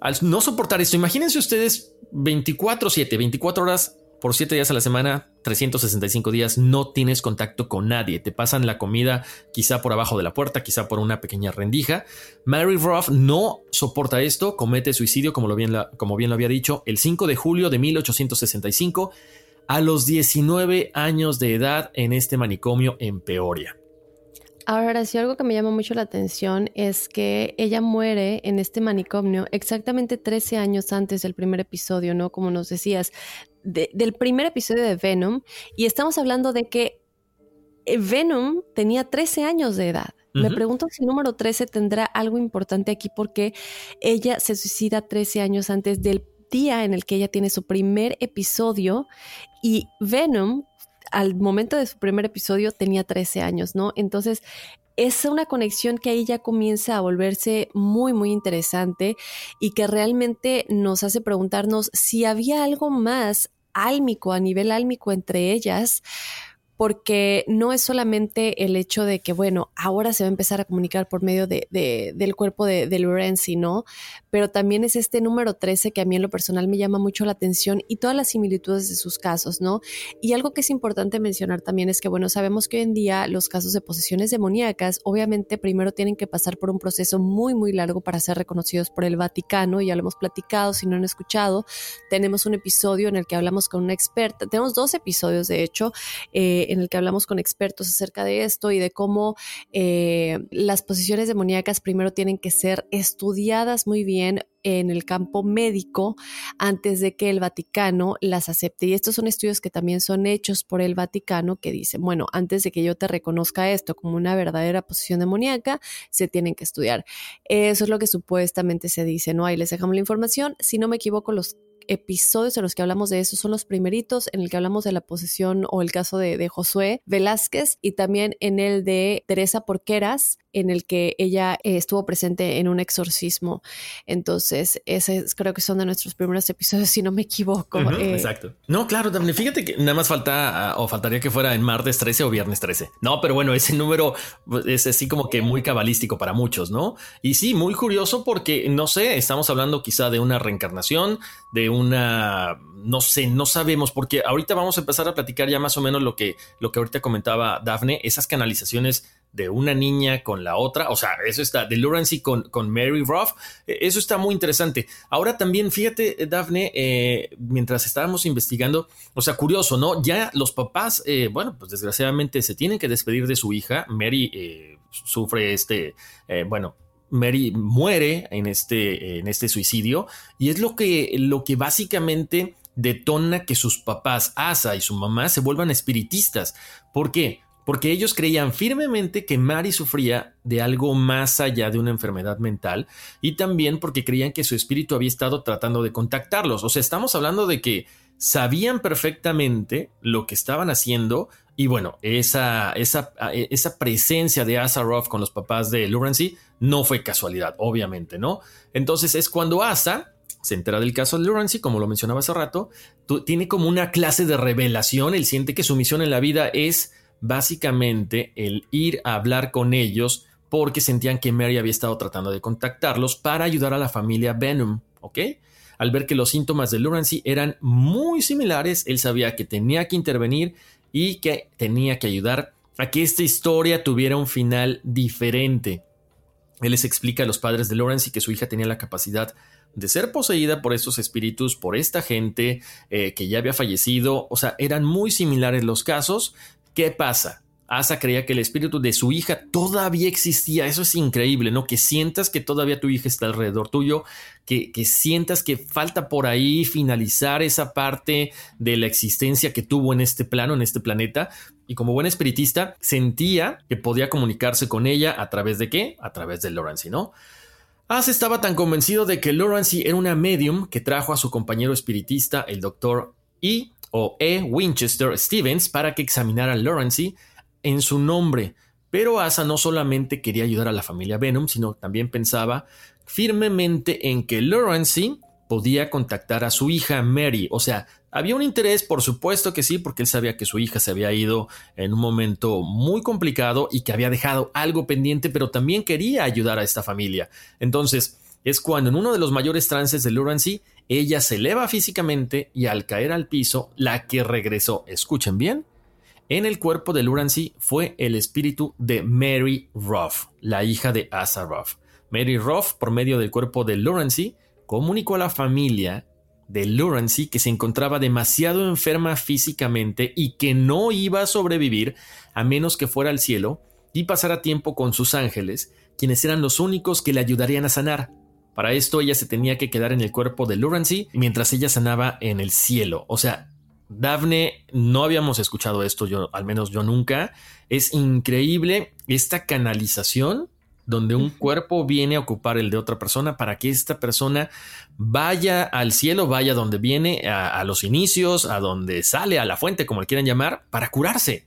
Al no soportar esto, imagínense ustedes 24/7, 24 horas por 7 días a la semana, 365 días, no tienes contacto con nadie. Te pasan la comida quizá por abajo de la puerta, quizá por una pequeña rendija. Mary Ruff no soporta esto, comete suicidio, como, lo bien, como bien lo había dicho, el 5 de julio de 1865 a los 19 años de edad en este manicomio en Peoria. Ahora, sí, algo que me llama mucho la atención es que ella muere en este manicomio exactamente 13 años antes del primer episodio, ¿no? Como nos decías, del primer episodio de Venom. Y estamos hablando de que eh, Venom tenía 13 años de edad. Me pregunto si el número 13 tendrá algo importante aquí porque ella se suicida 13 años antes del día en el que ella tiene su primer episodio y Venom al momento de su primer episodio tenía 13 años, ¿no? Entonces, es una conexión que ahí ya comienza a volverse muy, muy interesante y que realmente nos hace preguntarnos si había algo más álmico, a nivel álmico entre ellas, porque no es solamente el hecho de que, bueno, ahora se va a empezar a comunicar por medio de, del cuerpo de, de Lorenzi, ¿no? Pero también es este número 13 que a mí en lo personal me llama mucho la atención y todas las similitudes de sus casos, ¿no? Y algo que es importante mencionar también es que, bueno, sabemos que hoy en día los casos de posesiones demoníacas, obviamente primero tienen que pasar por un proceso muy, muy largo para ser reconocidos por el Vaticano, ya lo hemos platicado, si no han escuchado, tenemos un episodio en el que hablamos con una experta, tenemos dos episodios de hecho, eh, en el que hablamos con expertos acerca de esto y de cómo eh, las posiciones demoníacas primero tienen que ser estudiadas muy bien en el campo médico antes de que el Vaticano las acepte. Y estos son estudios que también son hechos por el Vaticano que dicen, bueno, antes de que yo te reconozca esto como una verdadera posición demoníaca, se tienen que estudiar. Eso es lo que supuestamente se dice, ¿no? Ahí les dejamos la información. Si no me equivoco, los episodios en los que hablamos de eso son los primeritos, en el que hablamos de la posesión o el caso de, de Josué Velázquez y también en el de Teresa Porqueras, en el que ella eh, estuvo presente en un exorcismo. Entonces, ese creo que son de nuestros primeros episodios, si no me equivoco. Eh. exacto. No, claro, también fíjate que nada más falta ah, o faltaría que fuera en martes 13 o viernes 13. No, pero bueno, ese número es así como que muy cabalístico para muchos, ¿no? Y sí, muy curioso porque, no sé, estamos hablando quizá de una reencarnación, de una, no sé, no sabemos, porque ahorita vamos a empezar a platicar ya más o menos lo que, lo que ahorita comentaba Dafne, esas canalizaciones de una niña con la otra. O sea, eso está, de Lurancy con, con Mary Ruff. E, eso está muy interesante. Ahora también, fíjate, Daphne, eh, mientras estábamos investigando, o sea, curioso, ¿no? Ya los papás, eh, bueno, pues desgraciadamente se tienen que despedir de su hija. Mary eh, sufre este, bueno, Mary muere en este, en este suicidio y es lo que, lo que básicamente detona que sus papás, Asa y su mamá, se vuelvan espiritistas. ¿Por qué? Porque ellos creían firmemente que Mary sufría de algo más allá de una enfermedad mental y también porque creían que su espíritu había estado tratando de contactarlos. O sea, estamos hablando de que sabían perfectamente lo que estaban haciendo y bueno, esa, esa, esa presencia de Asa con los papás de Lurancy no fue casualidad, obviamente, ¿no? Entonces es cuando Asa se entera del caso de Lurancy, como lo mencionaba hace rato, tiene como una clase de revelación, él siente que su misión en la vida es básicamente el ir a hablar con ellos porque sentían que Mary había estado tratando de contactarlos para ayudar a la familia Venom, ¿ok? Al ver que los síntomas de Lurancy eran muy similares, él sabía que tenía que intervenir y que tenía que ayudar a que esta historia tuviera un final diferente. Él les explica a los padres de Lurancy que su hija tenía la capacidad de ser poseída por estos espíritus, por esta gente eh, que ya había fallecido. O sea, eran muy similares los casos, ¿Qué pasa? Asa creía que el espíritu de su hija todavía existía. Eso es increíble, ¿no? Que sientas que todavía tu hija está alrededor tuyo, que, que, sientas que falta por ahí finalizar esa parte de la existencia que tuvo en este plano, en este planeta. Y como buen espiritista, sentía que podía comunicarse con ella a través de qué? A través de Lawrence, ¿no? Asa estaba tan convencido de que Lawrence era una medium que trajo a su compañero espiritista, el doctor E o E. Winchester Stevens para que examinara a Lawrence en su nombre. Pero Asa no solamente quería ayudar a la familia Venom, sino también pensaba firmemente en que Lawrence podía contactar a su hija Mary. O sea, había un interés, por supuesto que sí, porque él sabía que su hija se había ido en un momento muy complicado y que había dejado algo pendiente, pero también quería ayudar a esta familia. Entonces, es cuando en uno de los mayores trances de Lawrence ella se eleva físicamente y al caer al piso, la que regresó, escuchen bien, en el cuerpo de Lurancy fue el espíritu de Mary Ruff, la hija de Asa Ruff. Mary Ruff, por medio del cuerpo de Lurancy, comunicó a la familia de Lurancy que se encontraba demasiado enferma físicamente y que no iba a sobrevivir a menos que fuera al cielo y pasara tiempo con sus ángeles, quienes eran los únicos que le ayudarían a sanar. Para esto ella se tenía que quedar en el cuerpo de Lurancy mientras ella sanaba en el cielo. O sea, Daphne, no habíamos escuchado esto, yo, al menos yo nunca. Es increíble esta canalización donde un cuerpo viene a ocupar el de otra persona para que esta persona vaya al cielo, vaya donde viene, a, a los inicios, a donde sale, a la fuente, como le quieran llamar, para curarse.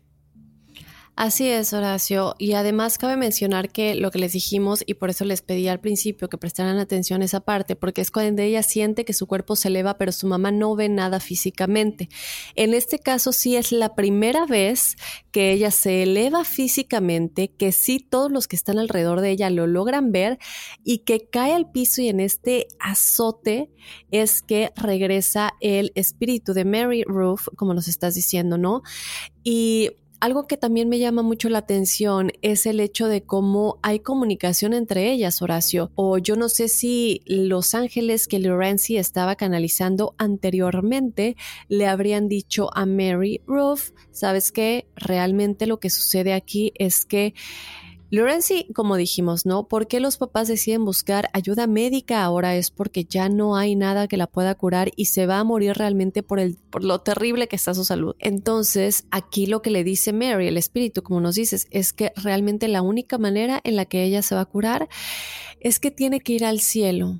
Así es, Horacio. Y además cabe mencionar que lo que les dijimos, y por eso les pedí al principio que prestaran atención a esa parte, porque es cuando ella siente que su cuerpo se eleva, pero su mamá no ve nada físicamente. En este caso sí es la primera vez que ella se eleva físicamente, que sí todos los que están alrededor de ella lo logran ver y que cae al piso y en este azote es que regresa el espíritu de Mary Ruth, como nos estás diciendo, ¿no? Y algo que también me llama mucho la atención es el hecho de cómo hay comunicación entre ellas, Horacio. O yo no sé si los ángeles que Lorenzi estaba canalizando anteriormente le habrían dicho a Mary Ruth, ¿sabes qué? Realmente lo que sucede aquí es que Lorenzi, como dijimos, ¿no? ¿Por qué los papás deciden buscar ayuda médica ahora? Es porque ya no hay nada que la pueda curar y se va a morir realmente por, el, por lo terrible que está su salud. Entonces, aquí lo que le dice Mary, el espíritu, como nos dices, es que realmente la única manera en la que ella se va a curar es que tiene que ir al cielo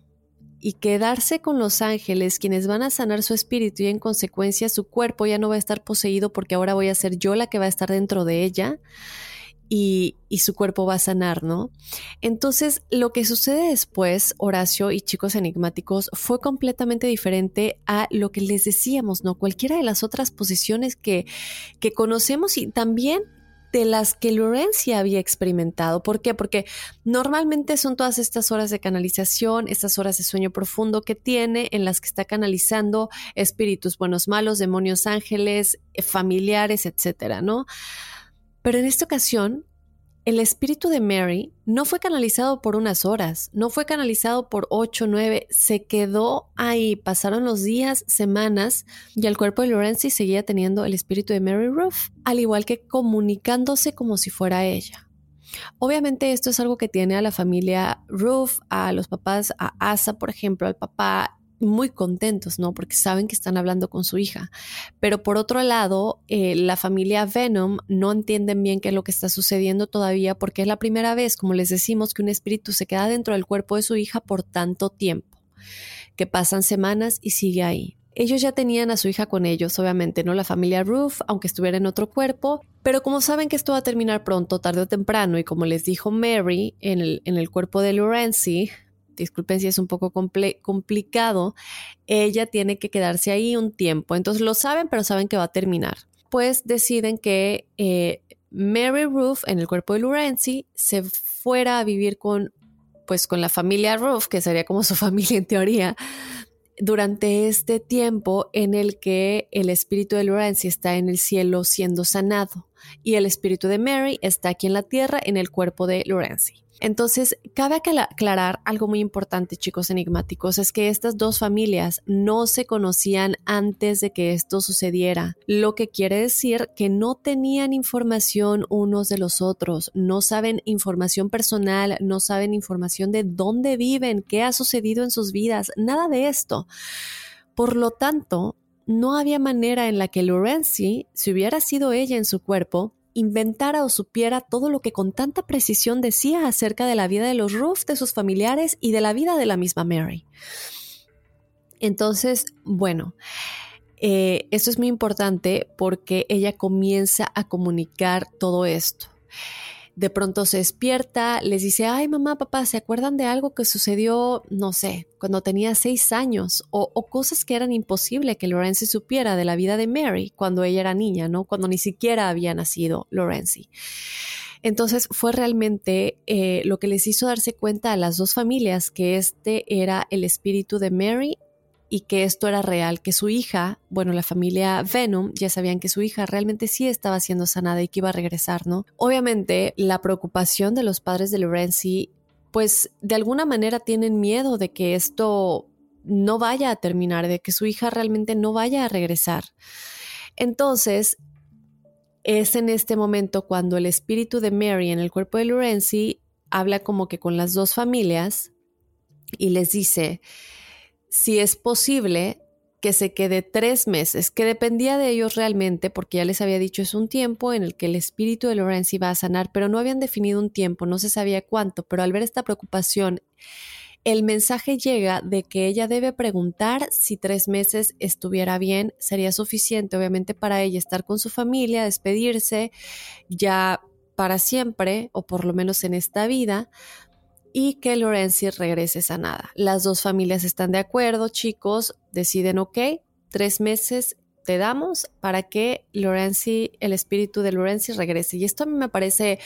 y quedarse con los ángeles, quienes van a sanar su espíritu y en consecuencia su cuerpo ya no va a estar poseído porque ahora voy a ser yo la que va a estar dentro de ella y, su cuerpo va a sanar, ¿no? Entonces, lo que sucede después, Horacio y chicos enigmáticos, fue completamente diferente a lo que les decíamos, ¿no? Cualquiera de las otras posiciones que, que conocemos y también de las que Lorencia había experimentado. ¿Por qué? Porque normalmente son todas estas horas de canalización, estas horas de sueño profundo que tiene, en las que está canalizando espíritus buenos, malos, demonios, ángeles, eh, familiares, etcétera, ¿no? Pero en esta ocasión, el espíritu de Mary no fue canalizado por unas horas, no fue canalizado por ocho, nueve, se quedó ahí, pasaron los días, semanas, y el cuerpo de Lorenzi seguía teniendo el espíritu de Mary Ruth, al igual que comunicándose como si fuera ella. Obviamente esto es algo que tiene a la familia Ruth, a los papás, a Asa, por ejemplo, al papá muy contentos, ¿no? Porque saben que están hablando con su hija. Pero por otro lado, eh, la familia Venom no entienden bien qué es lo que está sucediendo todavía porque es la primera vez, como les decimos, que un espíritu se queda dentro del cuerpo de su hija por tanto tiempo, que pasan semanas y sigue ahí. Ellos ya tenían a su hija con ellos, obviamente, ¿no? La familia Ruth, aunque estuviera en otro cuerpo, pero como saben que esto va a terminar pronto, tarde o temprano, y como les dijo Mary en el, en el cuerpo de Lorenzi, disculpen si es un poco complicado, ella tiene que quedarse ahí un tiempo. Entonces lo saben, pero saben que va a terminar. Pues deciden que eh, Mary Ruth, en el cuerpo de Lorenzi, se fuera a vivir con, pues, con la familia Ruth, que sería como su familia en teoría, durante este tiempo en el que el espíritu de Lorenzi está en el cielo siendo sanado y el espíritu de Mary está aquí en la tierra en el cuerpo de Lorenzi. Entonces, cabe aclarar algo muy importante, chicos enigmáticos, es que estas dos familias no se conocían antes de que esto sucediera, lo que quiere decir que no tenían información unos de los otros, no saben información personal, no saben información de dónde viven, qué ha sucedido en sus vidas, nada de esto. Por lo tanto, no había manera en la que Lorenzi, si hubiera sido ella en su cuerpo, inventara o supiera todo lo que con tanta precisión decía acerca de la vida de los Ruff, de sus familiares y de la vida de la misma Mary. Entonces, bueno, eh, esto es muy importante porque ella comienza a comunicar todo esto de pronto se despierta, les dice, ay mamá, papá, ¿se acuerdan de algo que sucedió, no sé, cuando tenía seis años? O, cosas que eran imposible que Lorenzi supiera de la vida de Mary cuando ella era niña, ¿no? Cuando ni siquiera había nacido Lorenzi. Entonces fue realmente eh, lo que les hizo darse cuenta a las dos familias que este era el espíritu de Mary y que esto era real, que su hija, bueno, la familia Venom ya sabían que su hija realmente sí estaba siendo sanada y que iba a regresar, ¿no? Obviamente la preocupación de los padres de Lorenzi, pues de alguna manera tienen miedo de que esto no vaya a terminar, de que su hija realmente no vaya a regresar. Entonces, es en este momento cuando el espíritu de Mary en el cuerpo de Lorenzi habla como que con las dos familias y les dice, si es posible que se quede tres meses, que dependía de ellos realmente, porque ya les había dicho es un tiempo en el que el espíritu de Lorenz iba a sanar, pero no habían definido un tiempo, no se sabía cuánto, pero al ver esta preocupación, el mensaje llega de que ella debe preguntar si tres meses estuviera bien, sería suficiente obviamente para ella estar con su familia, despedirse ya para siempre, o por lo menos en esta vida, y que Lorenzi regrese sanada. Las dos familias están de acuerdo, chicos, deciden, ok, tres meses te damos para que Lorenzi, el espíritu de Lorenzi regrese. Y esto a mí me parece,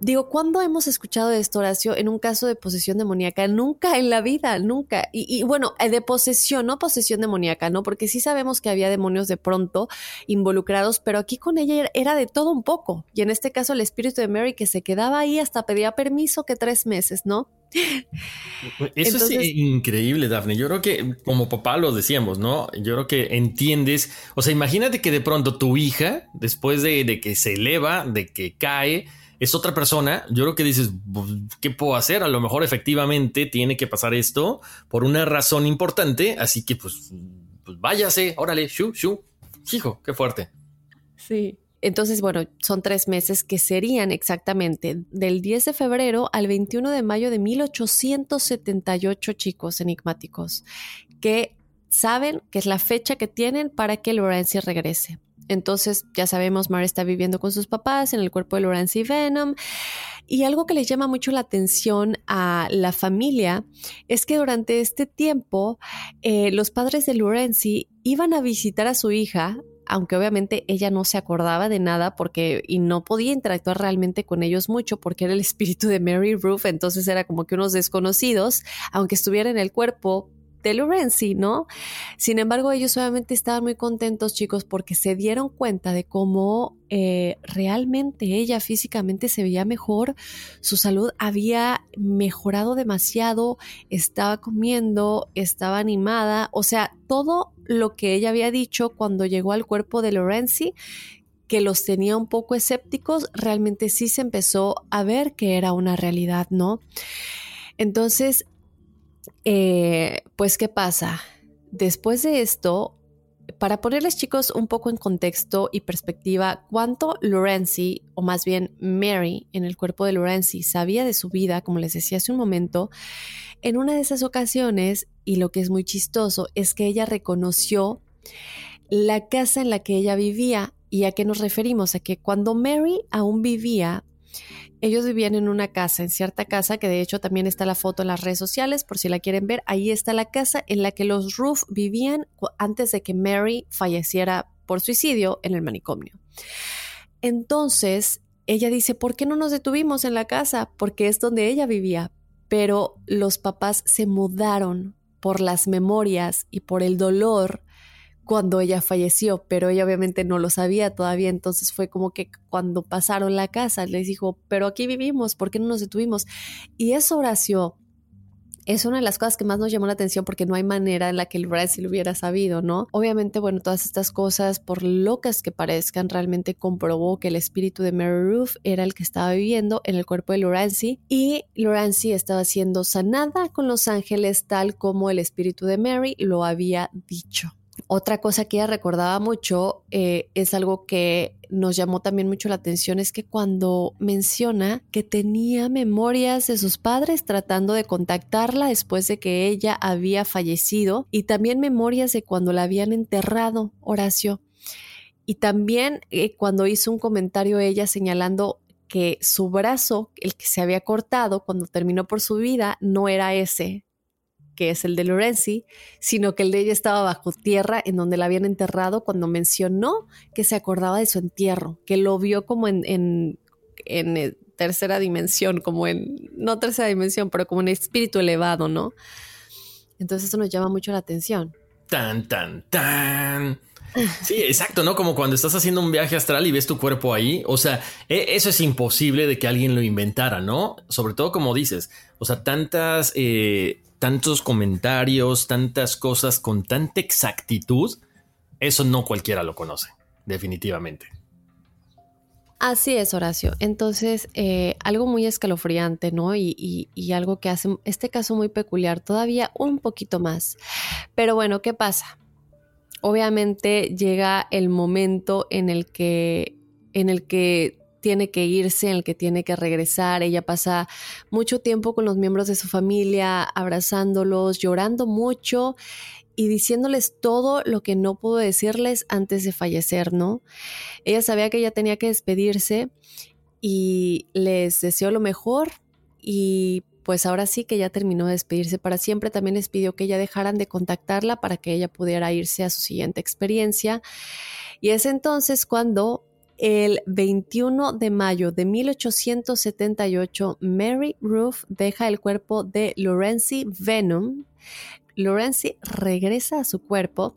digo, ¿cuándo hemos escuchado de esto, Horacio, en un caso de posesión demoníaca? Nunca en la vida, nunca. Y, bueno, eh, de posesión, no posesión demoníaca, ¿no? Porque sí sabemos que había demonios de pronto involucrados, pero aquí con ella era de todo un poco. Y en este caso el espíritu de Mary que se quedaba ahí hasta pedía permiso que tres meses, ¿no? Eso es increíble, Daphne. Yo creo que como papá lo decíamos, ¿no? Yo creo que entiendes, o sea, imagínate que de pronto tu hija, después de, que se eleva, de que cae, es otra persona, yo creo que dices, pues, ¿qué puedo hacer? A lo mejor efectivamente tiene que pasar esto por una razón importante, así que pues, pues váyase, órale, shu, shu, hijo, qué fuerte. Sí, entonces, bueno, son tres meses que serían exactamente del 10 de febrero al 21 de mayo de 1878 chicos enigmáticos que saben que es la fecha que tienen para que Lorenzi regrese. Entonces, ya sabemos, Mara está viviendo con sus papás en el cuerpo de Lorenzi Venom. Y algo que les llama mucho la atención a la familia es que durante este tiempo eh, los padres de Lorenzi iban a visitar a su hija aunque obviamente ella no se acordaba de nada porque y no podía interactuar realmente con ellos mucho porque era el espíritu de Mary Ruth, entonces era como que unos desconocidos, aunque estuviera en el cuerpo de Lorenzi, ¿no? Sin embargo, ellos obviamente estaban muy contentos, chicos, porque se dieron cuenta de cómo eh, realmente ella físicamente se veía mejor, su salud había mejorado demasiado, estaba comiendo, estaba animada, o sea, todo lo que ella había dicho cuando llegó al cuerpo de Lorenzi, que los tenía un poco escépticos, realmente sí se empezó a ver que era una realidad, ¿no? Entonces, eh, pues, ¿qué pasa? Después de esto, para ponerles chicos un poco en contexto y perspectiva, cuánto Lorenzi, o más bien Mary, en el cuerpo de Lorenzi, sabía de su vida, como les decía hace un momento, en una de esas ocasiones, y lo que es muy chistoso, es que ella reconoció la casa en la que ella vivía. ¿Y a qué nos referimos? A que cuando Mary aún vivía ellos vivían en una casa, en cierta casa, que de hecho también está la foto en las redes sociales, por si la quieren ver. Ahí está la casa en la que los Roof vivían antes de que Mary falleciera por suicidio en el manicomio. Entonces, ella dice, ¿por qué no nos detuvimos en la casa? Porque es donde ella vivía. Pero los papás se mudaron por las memorias y por el dolor cuando ella falleció, pero ella obviamente no lo sabía todavía, entonces fue como que cuando pasaron la casa les dijo, pero aquí vivimos, ¿por qué no nos detuvimos? Y esa oración es una de las cosas que más nos llamó la atención porque no hay manera en la que el Lorenzi lo hubiera sabido, ¿no? Obviamente, bueno, todas estas cosas, por locas que parezcan, realmente comprobó que el espíritu de Mary Ruth era el que estaba viviendo en el cuerpo de Lorenzi y Lorenzi estaba siendo sanada con los ángeles tal como el espíritu de Mary lo había dicho. Otra cosa que ella recordaba mucho eh, es algo que nos llamó también mucho la atención, es que cuando menciona que tenía memorias de sus padres tratando de contactarla después de que ella había fallecido y también memorias de cuando la habían enterrado, Horacio. Y también eh, cuando hizo un comentario ella señalando que su brazo, el que se había cortado cuando terminó por su vida, no era ese, que es el de Lorenzi, sino que el de ella estaba bajo tierra en donde la habían enterrado cuando mencionó que se acordaba de su entierro, que lo vio como en, en, eh, tercera dimensión, como en, no tercera dimensión, pero como en espíritu elevado, ¿no? Entonces eso nos llama mucho la atención. Tan, tan, tan. Sí, exacto, ¿no? Como cuando estás haciendo un viaje astral y ves tu cuerpo ahí. O sea, e, eso es imposible de que alguien lo inventara, ¿no? Sobre todo como dices, o sea, tantas eh, tantos comentarios, tantas cosas con tanta exactitud, eso no cualquiera lo conoce, definitivamente. Así es, Horacio. Entonces, eh, algo muy escalofriante, ¿no? Y, y, algo que hace este caso muy peculiar, todavía un poquito más. Pero bueno, ¿qué pasa? Obviamente llega el momento en el que, en el que tiene que irse, en el que tiene que regresar. Ella pasa mucho tiempo con los miembros de su familia, abrazándolos, llorando mucho y diciéndoles todo lo que no pudo decirles antes de fallecer, ¿no? Ella sabía que ella tenía que despedirse y les deseó lo mejor y pues ahora sí que ya terminó de despedirse para siempre. También les pidió que ella dejaran de contactarla para que ella pudiera irse a su siguiente experiencia. Y es entonces cuando el 21 de mayo de 1878, Mary Ruth deja el cuerpo de Lorenzi Venom. Lorenzi regresa a su cuerpo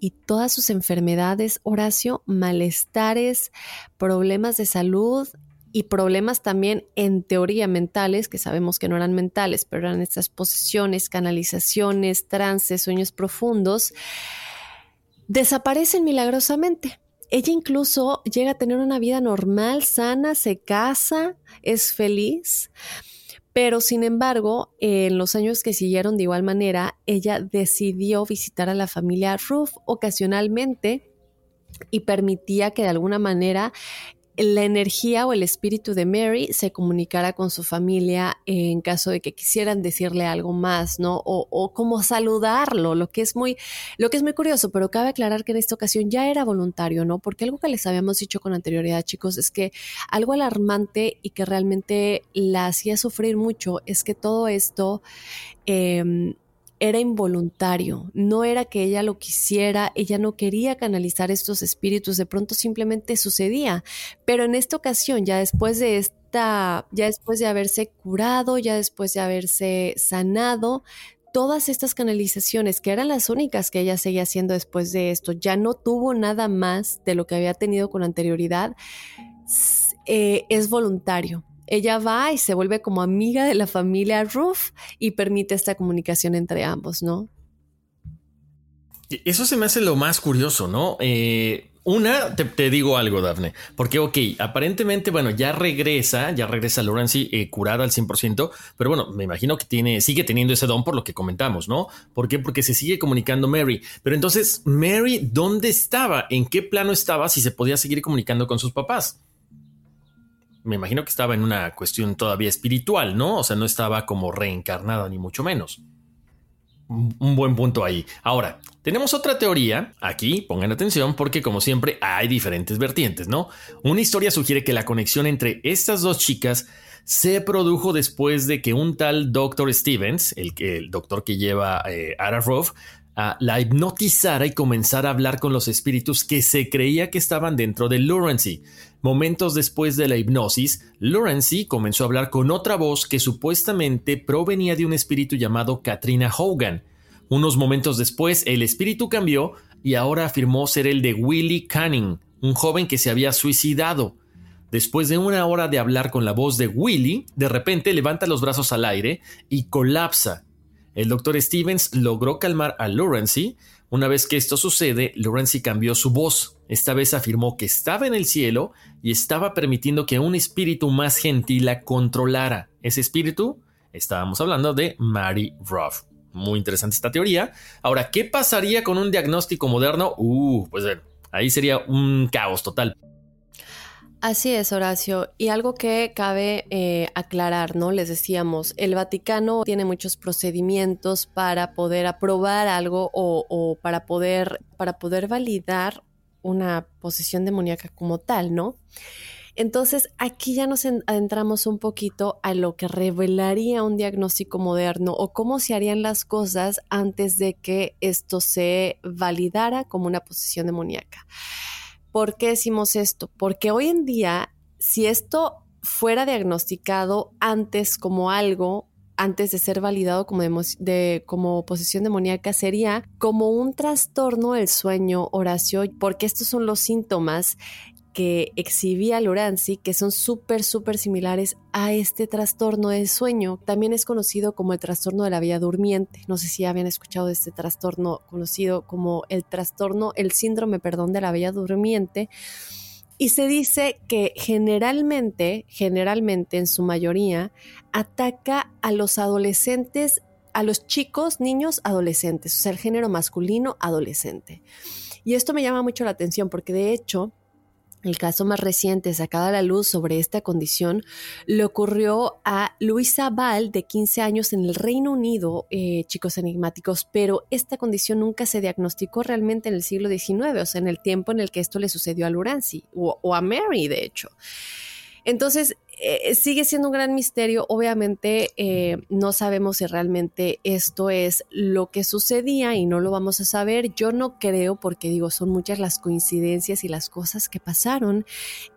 y todas sus enfermedades, Horacio, malestares, problemas de salud y problemas también en teoría mentales, que sabemos que no eran mentales, pero eran estas posesiones, canalizaciones, trances, sueños profundos, desaparecen milagrosamente. Ella incluso llega a tener una vida normal, sana, se casa, es feliz. Pero sin embargo, en los años que siguieron de igual manera, ella decidió visitar a la familia Ruth ocasionalmente y permitía que de alguna manera la energía o el espíritu de Mary se comunicara con su familia en caso de que quisieran decirle algo más, ¿no? O, o, como saludarlo, lo que es muy, lo que es muy curioso, pero cabe aclarar que en esta ocasión ya era voluntario, ¿no? Porque algo que les habíamos dicho con anterioridad, chicos, es que algo alarmante y que realmente la hacía sufrir mucho es que todo esto eh, era involuntario, no era que ella lo quisiera, ella no quería canalizar estos espíritus, de pronto simplemente sucedía. Pero en esta ocasión, ya después de esta, ya después de haberse curado, ya después de haberse sanado, todas estas canalizaciones, que eran las únicas que ella seguía haciendo después de esto, ya no tuvo nada más de lo que había tenido con anterioridad, eh, es voluntario ella va y se vuelve como amiga de la familia Ruff y permite esta comunicación entre ambos, ¿no? Eso se me hace lo más curioso, ¿no? Eh, una, te, digo algo, Dafne, porque, ok, aparentemente, bueno, ya regresa, ya regresa Laurency eh, curada al 100%, pero bueno, me imagino que tiene, sigue teniendo ese don por lo que comentamos, ¿no? ¿Por qué? Porque se sigue comunicando Mary. Pero entonces, Mary, ¿dónde estaba? ¿En qué plano estaba si se podía seguir comunicando con sus papás? Me imagino que estaba en una cuestión todavía espiritual, ¿no? O sea, no estaba como reencarnada ni mucho menos. Un buen punto ahí. Ahora, tenemos otra teoría, aquí pongan atención porque como siempre hay diferentes vertientes, ¿no? Una historia sugiere que la conexión entre estas dos chicas se produjo después de que un tal Dr. Stevens, el, el doctor que lleva eh, Ararov, la hipnotizara y comenzara a hablar con los espíritus que se creía que estaban dentro de Lurency. Momentos después de la hipnosis, Lurency comenzó a hablar con otra voz que supuestamente provenía de un espíritu llamado Katrina Hogan. Unos momentos después, el espíritu cambió y ahora afirmó ser el de Willie Canning, un joven que se había suicidado. Después de una hora de hablar con la voz de Willie, de repente levanta los brazos al aire y colapsa, el doctor Stevens logró calmar a Lurency. Una vez que esto sucede, Lurency cambió su voz. Esta vez afirmó que estaba en el cielo y estaba permitiendo que un espíritu más gentil la controlara. Ese espíritu, estábamos hablando de Mary Ruff. Muy interesante esta teoría. Ahora, ¿qué pasaría con un diagnóstico moderno? Uh, pues ahí sería un caos total. Así es, Horacio. Y algo que cabe eh, aclarar, ¿no? Les decíamos, el Vaticano tiene muchos procedimientos para poder aprobar algo o, para, poder, para poder validar una posesión demoníaca como tal, ¿no? Entonces, aquí ya nos adentramos un poquito a lo que revelaría un diagnóstico moderno o cómo se harían las cosas antes de que esto se validara como una posesión demoníaca. ¿Por qué decimos esto? Porque hoy en día, si esto fuera diagnosticado antes como algo, antes de ser validado como, de, como posesión demoníaca, sería como un trastorno del sueño, Horacio, porque estos son los síntomas que exhibía Lorenzi, que son súper, súper similares a este trastorno del sueño. También es conocido como el trastorno de la vía durmiente. No sé si habían escuchado este trastorno conocido como el trastorno, el síndrome, perdón, de la vía durmiente. Y se dice que generalmente, generalmente en su mayoría, ataca a los adolescentes, a los chicos, niños, adolescentes, o sea, el género masculino, adolescente. Y esto me llama mucho la atención porque de hecho, el caso más reciente sacado a la luz sobre esta condición le ocurrió a Luisa Ball, de 15 años, en el Reino Unido, eh, chicos enigmáticos, pero esta condición nunca se diagnosticó realmente en el siglo XIX, o sea, en el tiempo en el que esto le sucedió a Lurancy o, o a Mary, de hecho. Entonces, eh, sigue siendo un gran misterio. Obviamente eh, no sabemos si realmente esto es lo que sucedía y no lo vamos a saber. Yo no creo porque digo, son muchas las coincidencias y las cosas que pasaron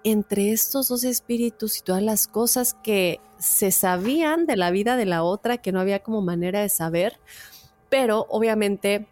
entre estos dos espíritus y todas las cosas que se sabían de la vida de la otra que no había como manera de saber. Pero obviamente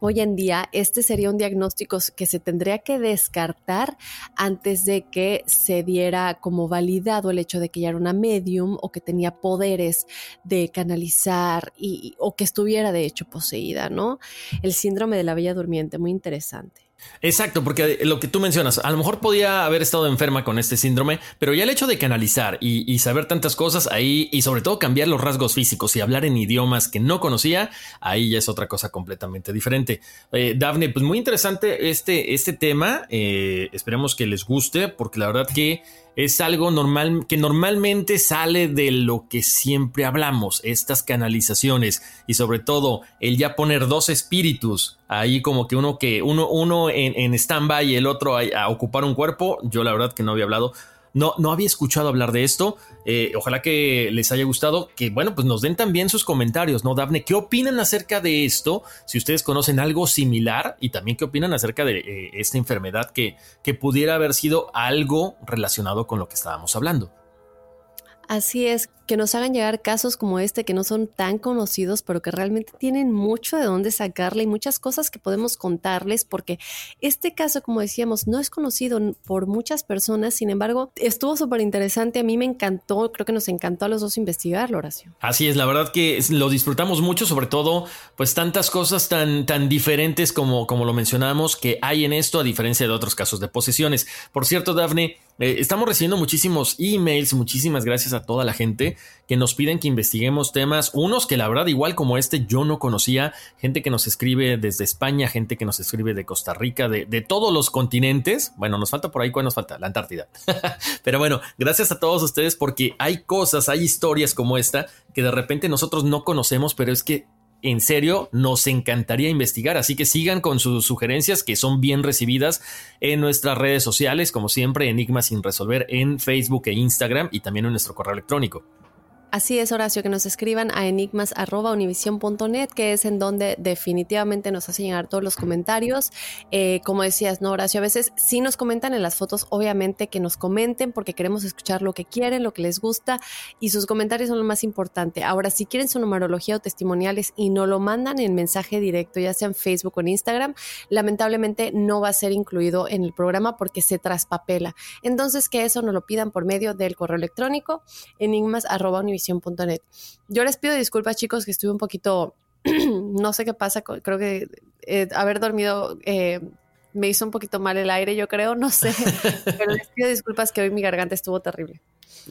Hoy en día, este sería un diagnóstico que se tendría que descartar antes de que se diera como validado el hecho de que ella era una medium o que tenía poderes de canalizar y, o que estuviera de hecho poseída, ¿no? El síndrome de la Bella Durmiente, muy interesante. Exacto, porque lo que tú mencionas, a lo mejor podía haber estado enferma con este síndrome, pero ya el hecho de canalizar y, saber tantas cosas ahí y sobre todo cambiar los rasgos físicos y hablar en idiomas que no conocía, ahí ya es otra cosa completamente diferente. Eh, pues muy interesante este, este tema, eh, esperemos que les guste, porque la verdad que es algo normal que normalmente sale de lo que siempre hablamos, estas canalizaciones y sobre todo el ya poner dos espíritus ahí como que uno que uno, uno en, en stand-by y el otro a ocupar un cuerpo, yo la verdad que no había hablado no, no había escuchado hablar de esto. Eh, ojalá que les haya gustado. Que bueno, pues nos den también sus comentarios, ¿no, Dafne? ¿Qué opinan acerca de esto? Si ustedes conocen algo similar y también qué opinan acerca de eh, esta enfermedad que, que pudiera haber sido algo relacionado con lo que estábamos hablando. Así es, que nos hagan llegar casos como este que no son tan conocidos, pero que realmente tienen mucho de dónde sacarle y muchas cosas que podemos contarles, porque este caso, como decíamos, no es conocido por muchas personas, sin embargo, estuvo súper interesante, a mí me encantó, creo que nos encantó a los dos investigarlo, Horacio. Así es, la verdad que lo disfrutamos mucho, sobre todo, pues tantas cosas tan, tan diferentes como, como lo mencionamos que hay en esto, a diferencia de otros casos de posesiones. Por cierto, Dafne, eh, estamos recibiendo muchísimos emails, muchísimas gracias a toda la gente que nos piden que investiguemos temas, unos que la verdad igual como este yo no conocía, gente que nos escribe desde España, gente que nos escribe de Costa Rica, de, de todos los continentes. Bueno, nos falta por ahí, ¿cuál nos falta? La Antártida. Pero bueno, gracias a todos ustedes porque hay cosas, hay historias como esta que de repente nosotros no conocemos, pero es que en serio, nos encantaría investigar, así que sigan con sus sugerencias que son bien recibidas en nuestras redes sociales, como siempre, Enigmas sin resolver en Facebook e Instagram y también en nuestro correo electrónico. Así es, Horacio, que nos escriban a enigmas.univision.net, que es en donde definitivamente nos hacen llegar todos los comentarios. Eh, como decías, ¿no, Horacio? A veces sí nos comentan en las fotos, obviamente que nos comenten porque queremos escuchar lo que quieren, lo que les gusta y sus comentarios son lo más importante. Ahora, si quieren su numerología o testimoniales y no lo mandan en mensaje directo, ya sea en Facebook o en Instagram, lamentablemente no va a ser incluido en el programa porque se traspapela. Entonces, que eso nos lo pidan por medio del correo electrónico enigmas.univision yo les pido disculpas, chicos, que estuve un poquito, no sé qué pasa, creo que eh, haber dormido eh, me hizo un poquito mal el aire, yo creo, no sé, pero les pido disculpas que hoy mi garganta estuvo terrible.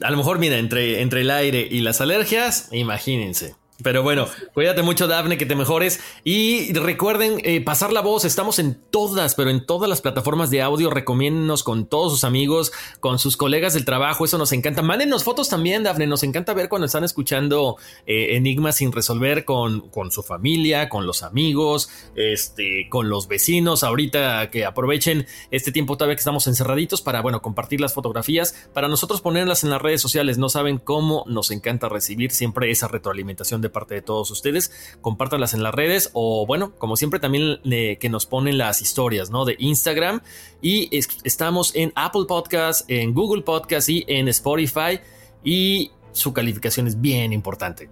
A lo mejor, mira, entre, entre el aire y las alergias, imagínense. Pero bueno, cuídate mucho, Dafne, que te mejores. Y recuerden eh, pasar la voz. Estamos en todas, pero en todas las plataformas de audio. Recomiéndennos con todos sus amigos, con sus colegas del trabajo. Eso nos encanta. Mándenos fotos también, Dafne. Nos encanta ver cuando están escuchando eh, enigmas sin resolver con, con su familia, con los amigos, este, con los vecinos. Ahorita que aprovechen este tiempo todavía que estamos encerraditos para, bueno, compartir las fotografías, para nosotros ponerlas en las redes sociales. No saben cómo nos encanta recibir siempre esa retroalimentación de parte de todos ustedes. Compártanlas en las redes o bueno, como siempre también que nos ponen las historias, ¿no? De Instagram. Y estamos en Apple Podcast, en Google Podcast y en Spotify. Y su calificación es bien importante.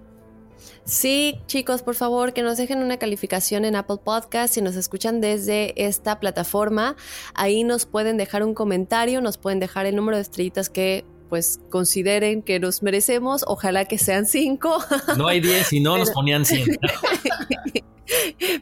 Sí, chicos, por favor, que nos dejen una calificación en Apple Podcast si nos escuchan desde esta plataforma. Ahí nos pueden dejar un comentario, nos pueden dejar el número de estrellitas que pues consideren que nos merecemos, ojalá que sean cinco. No hay diez y no nos ponían cien.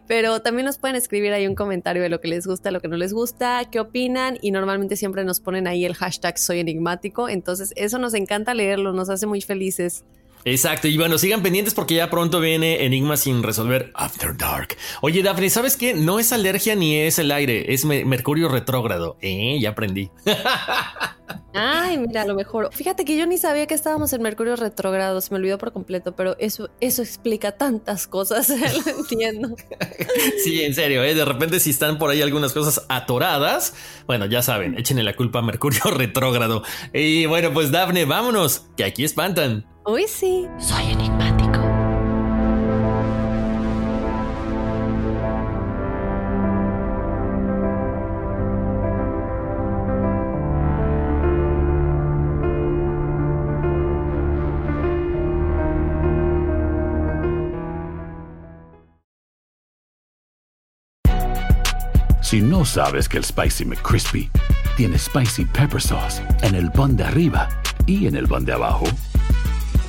Pero también nos pueden escribir ahí un comentario de lo que les gusta, lo que no les gusta, qué opinan y normalmente siempre nos ponen ahí el hashtag soy enigmático. Entonces eso nos encanta leerlo, nos hace muy felices. Exacto, y bueno, sigan pendientes porque ya pronto viene Enigma sin resolver After Dark. Oye, Daphne, ¿sabes qué? No es alergia ni es el aire, es Mercurio retrógrado. Eh, ya aprendí. Ay, mira, a lo mejor. Fíjate que yo ni sabía que estábamos en Mercurio retrógrado, se me olvidó por completo, pero eso, eso explica tantas cosas, lo entiendo. Sí, en serio, ¿eh? de repente si están por ahí algunas cosas atoradas, bueno, ya saben, échenle la culpa a Mercurio retrógrado. Y bueno, pues Daphne, vámonos, que aquí espantan. Uy, sí. Soy enigmático. Si no sabes que el Spicy McCrispy tiene Spicy Pepper Sauce en el pan de arriba y en el pan de abajo,